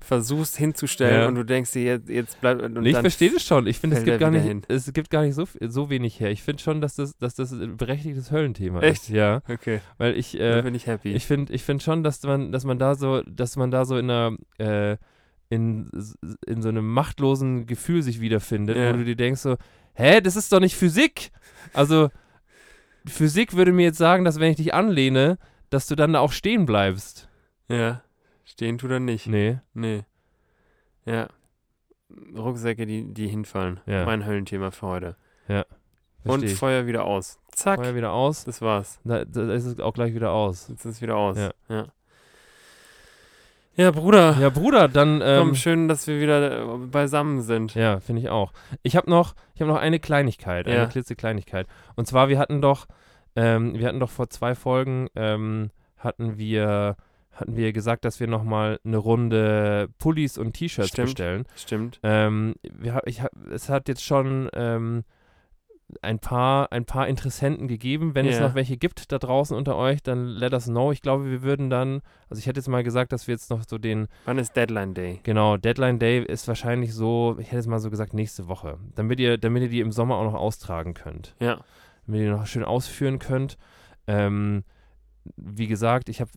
versuchst hinzustellen Ja. und du denkst dir, jetzt, jetzt bleibt. Und ich dann verstehe das schon. Ich finde, es gibt gar nicht, es gibt gar nicht so, so wenig her. Ich finde schon, dass das, dass das ein berechtigtes Höllenthema Echt? ist. Ja. Okay, Weil ich, da äh, bin ich happy. ich finde ich find schon, dass man, dass man da so, dass man da so in einer, äh, in, in so einem machtlosen Gefühl sich wiederfindet, Ja. wo du dir denkst so, hä, das ist doch nicht Physik. Also Physik würde mir jetzt sagen, dass wenn ich dich anlehne, dass du dann da auch stehen bleibst. ja, stehen tut er nicht. Nee. Nee. Ja. Rucksäcke, die, die hinfallen. Ja. Mein Höllenthema für heute. Und versteh ich. Feuer wieder aus. Zack. Feuer wieder aus. Das war's. Da, da ist es auch gleich wieder aus. Jetzt ist es wieder aus. Ja. Ja, ja Bruder. Ja, Bruder, dann. Komm, Ähm, schön, dass wir wieder äh, beisammen sind. ja, finde ich auch. Ich habe noch, ich habe noch eine Kleinigkeit, eine Ja. klitzekleinigkeit. Und zwar, wir hatten doch, ähm, wir hatten doch vor zwei Folgen, ähm, hatten wir, hatten wir gesagt, dass wir nochmal eine Runde Pullis und T-Shirts bestellen. Stimmt. Ähm, wir, hab- ich hab, es hat jetzt schon ähm, ein paar, ein paar Interessenten gegeben. Wenn es Ja. noch welche gibt da draußen unter euch, dann let us know. Ich glaube, wir würden dann, also ich hätte jetzt mal gesagt, dass wir jetzt noch so den, Wann ist Deadline Day? genau, Deadline Day ist wahrscheinlich so, ich hätte jetzt mal so gesagt, nächste Woche. Damit ihr, damit ihr die im Sommer auch noch austragen könnt. Ja. Damit ihr noch schön ausführen könnt. Ähm, wie gesagt, ich habe,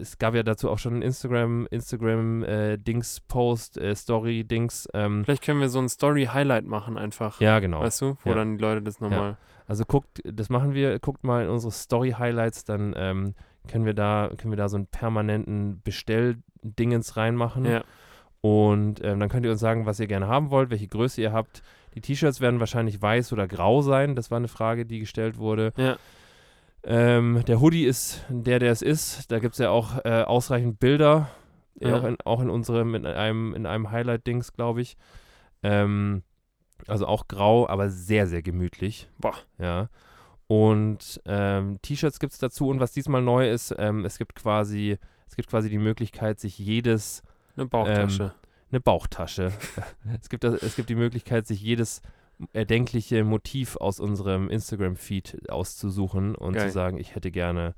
es gab ja dazu auch schon einen Instagram, Instagram äh, Dings Post, äh, Story Dings. Ähm, Vielleicht können wir so ein Story-Highlight machen einfach. ja, genau. Weißt du? Wo Ja. dann die Leute das nochmal. Also guckt, das machen wir, guckt mal in unsere Story-Highlights, dann ähm, können wir da, können wir da so einen permanenten Bestelldingens reinmachen. Ja. Und ähm, dann könnt ihr uns sagen, was ihr gerne haben wollt, welche Größe ihr habt. Die T-Shirts werden wahrscheinlich weiß oder grau sein. Das war eine Frage, die gestellt wurde. Ja. Ähm, der Hoodie ist der, der es ist. Da gibt es ja auch äh, ausreichend Bilder. Ja. Auch, in, auch in unserem, in einem, in einem Highlight-Dings, glaube ich. Ähm, also auch grau, aber sehr, sehr gemütlich. Boah. Ja. Und ähm, T-Shirts gibt es dazu. Und was diesmal neu ist, ähm, es gibt quasi, es gibt quasi die Möglichkeit, sich jedes Eine Bauchtasche. eine Bauchtasche. [LAUGHS] es, gibt, das- es gibt die Möglichkeit, sich jedes erdenkliche Motiv aus unserem Instagram-Feed auszusuchen und Geil. zu sagen, ich hätte gerne,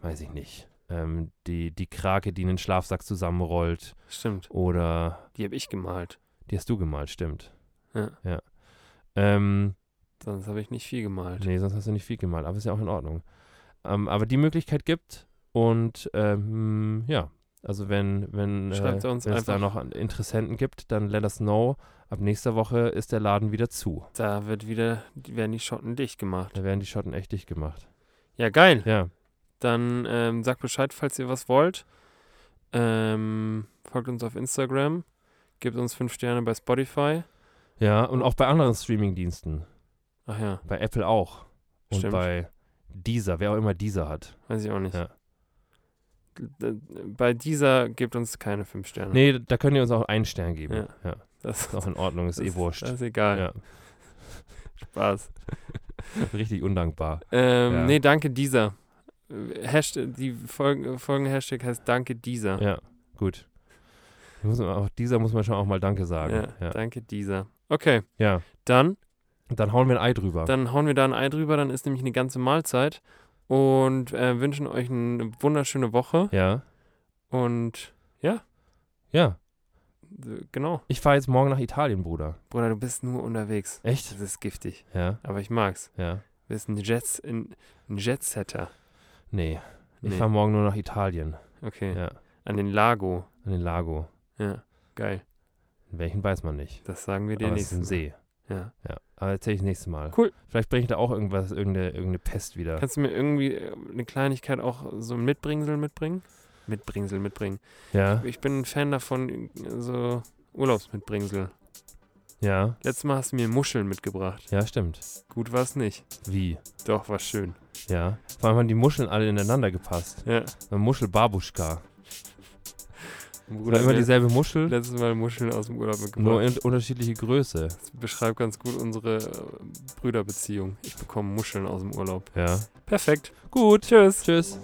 weiß ich nicht, ähm, die, die Krake, die einen Schlafsack zusammenrollt Stimmt. oder Die habe ich gemalt. die hast du gemalt, stimmt. Ja. Ähm, Sonst habe ich nicht viel gemalt. nee, sonst hast du nicht viel gemalt, aber ist ja auch in Ordnung. Ähm, aber die Möglichkeit gibt und ähm, ja, also wenn, wenn, äh, wenn es da noch Interessenten gibt, dann let us know. Ab nächster Woche ist der Laden wieder zu. Da wird wieder, werden die Schotten dicht gemacht. Da werden die Schotten echt dicht gemacht. Ja, geil. Ja, Dann ähm, sagt Bescheid, falls ihr was wollt. Ähm, folgt uns auf Instagram. Gebt uns fünf Sterne bei Spotify. ja und auch bei anderen Streamingdiensten. Ach ja, Bei Apple auch. Und Stimmt. bei Deezer, wer auch immer Deezer hat. weiß ich auch nicht. Ja. Bei dieser gebt uns keine fünf Sterne. Nee, da könnt ihr uns auch einen Stern geben. Ja. Ja, das, ist auch in Ordnung, ist eh wurscht. Das ist egal. Ja, [LAUGHS] Spaß. [LAUGHS] richtig undankbar. Ähm, Ja. Nee, danke dieser. Hashtag, die Folgen, Folgen-Hashtag heißt Danke dieser. Ja, gut. Muss man auch, dieser muss man schon auch mal Danke sagen. Ja, Danke dieser. Okay, ja. dann, Dann hauen wir ein Ei drüber. dann hauen wir da ein Ei drüber, dann ist nämlich eine ganze Mahlzeit und äh, wünschen euch eine wunderschöne Woche ja, und ja. äh, genau. Ich fahre jetzt morgen nach Italien, Bruder. Bruder, du bist nur unterwegs. Echt? Das ist giftig, Ja, aber ich mag's. ja. Du bist ein, Jets, ein, ein Jetsetter. Nee, Ich Nee. fahre morgen nur nach Italien. Okay. Ja. An den Lago. An den Lago. Ja. Geil. In welchen weiß man nicht. Das sagen wir dir Aber es ist ein. See. Ja. Ja. Aber erzähle ich das nächste Mal. Cool. Vielleicht bringe ich da auch irgendwas, irgendeine, irgendeine Pest wieder. Kannst du mir irgendwie äh, eine Kleinigkeit auch so ein Mitbringsel mitbringen? Mitbringsel mitbringen. Ja, Ich bin ein Fan davon, äh, so Urlaubsmitbringsel. ja, Letztes Mal hast du mir Muscheln mitgebracht. ja, stimmt. Gut war es nicht. Wie? Doch, war schön. Ja. Vor allem haben die Muscheln alle ineinander gepasst. Ja. Eine Muschel Babuschka. Oder immer dieselbe Muschel, letztes Mal Muscheln aus dem Urlaub nur mitgebracht. in unterschiedliche Größe. Das beschreibt ganz gut unsere äh, Brüderbeziehung. Ich bekomme Muscheln aus dem Urlaub. Ja. Perfekt. Gut. Tschüss. Tschüss.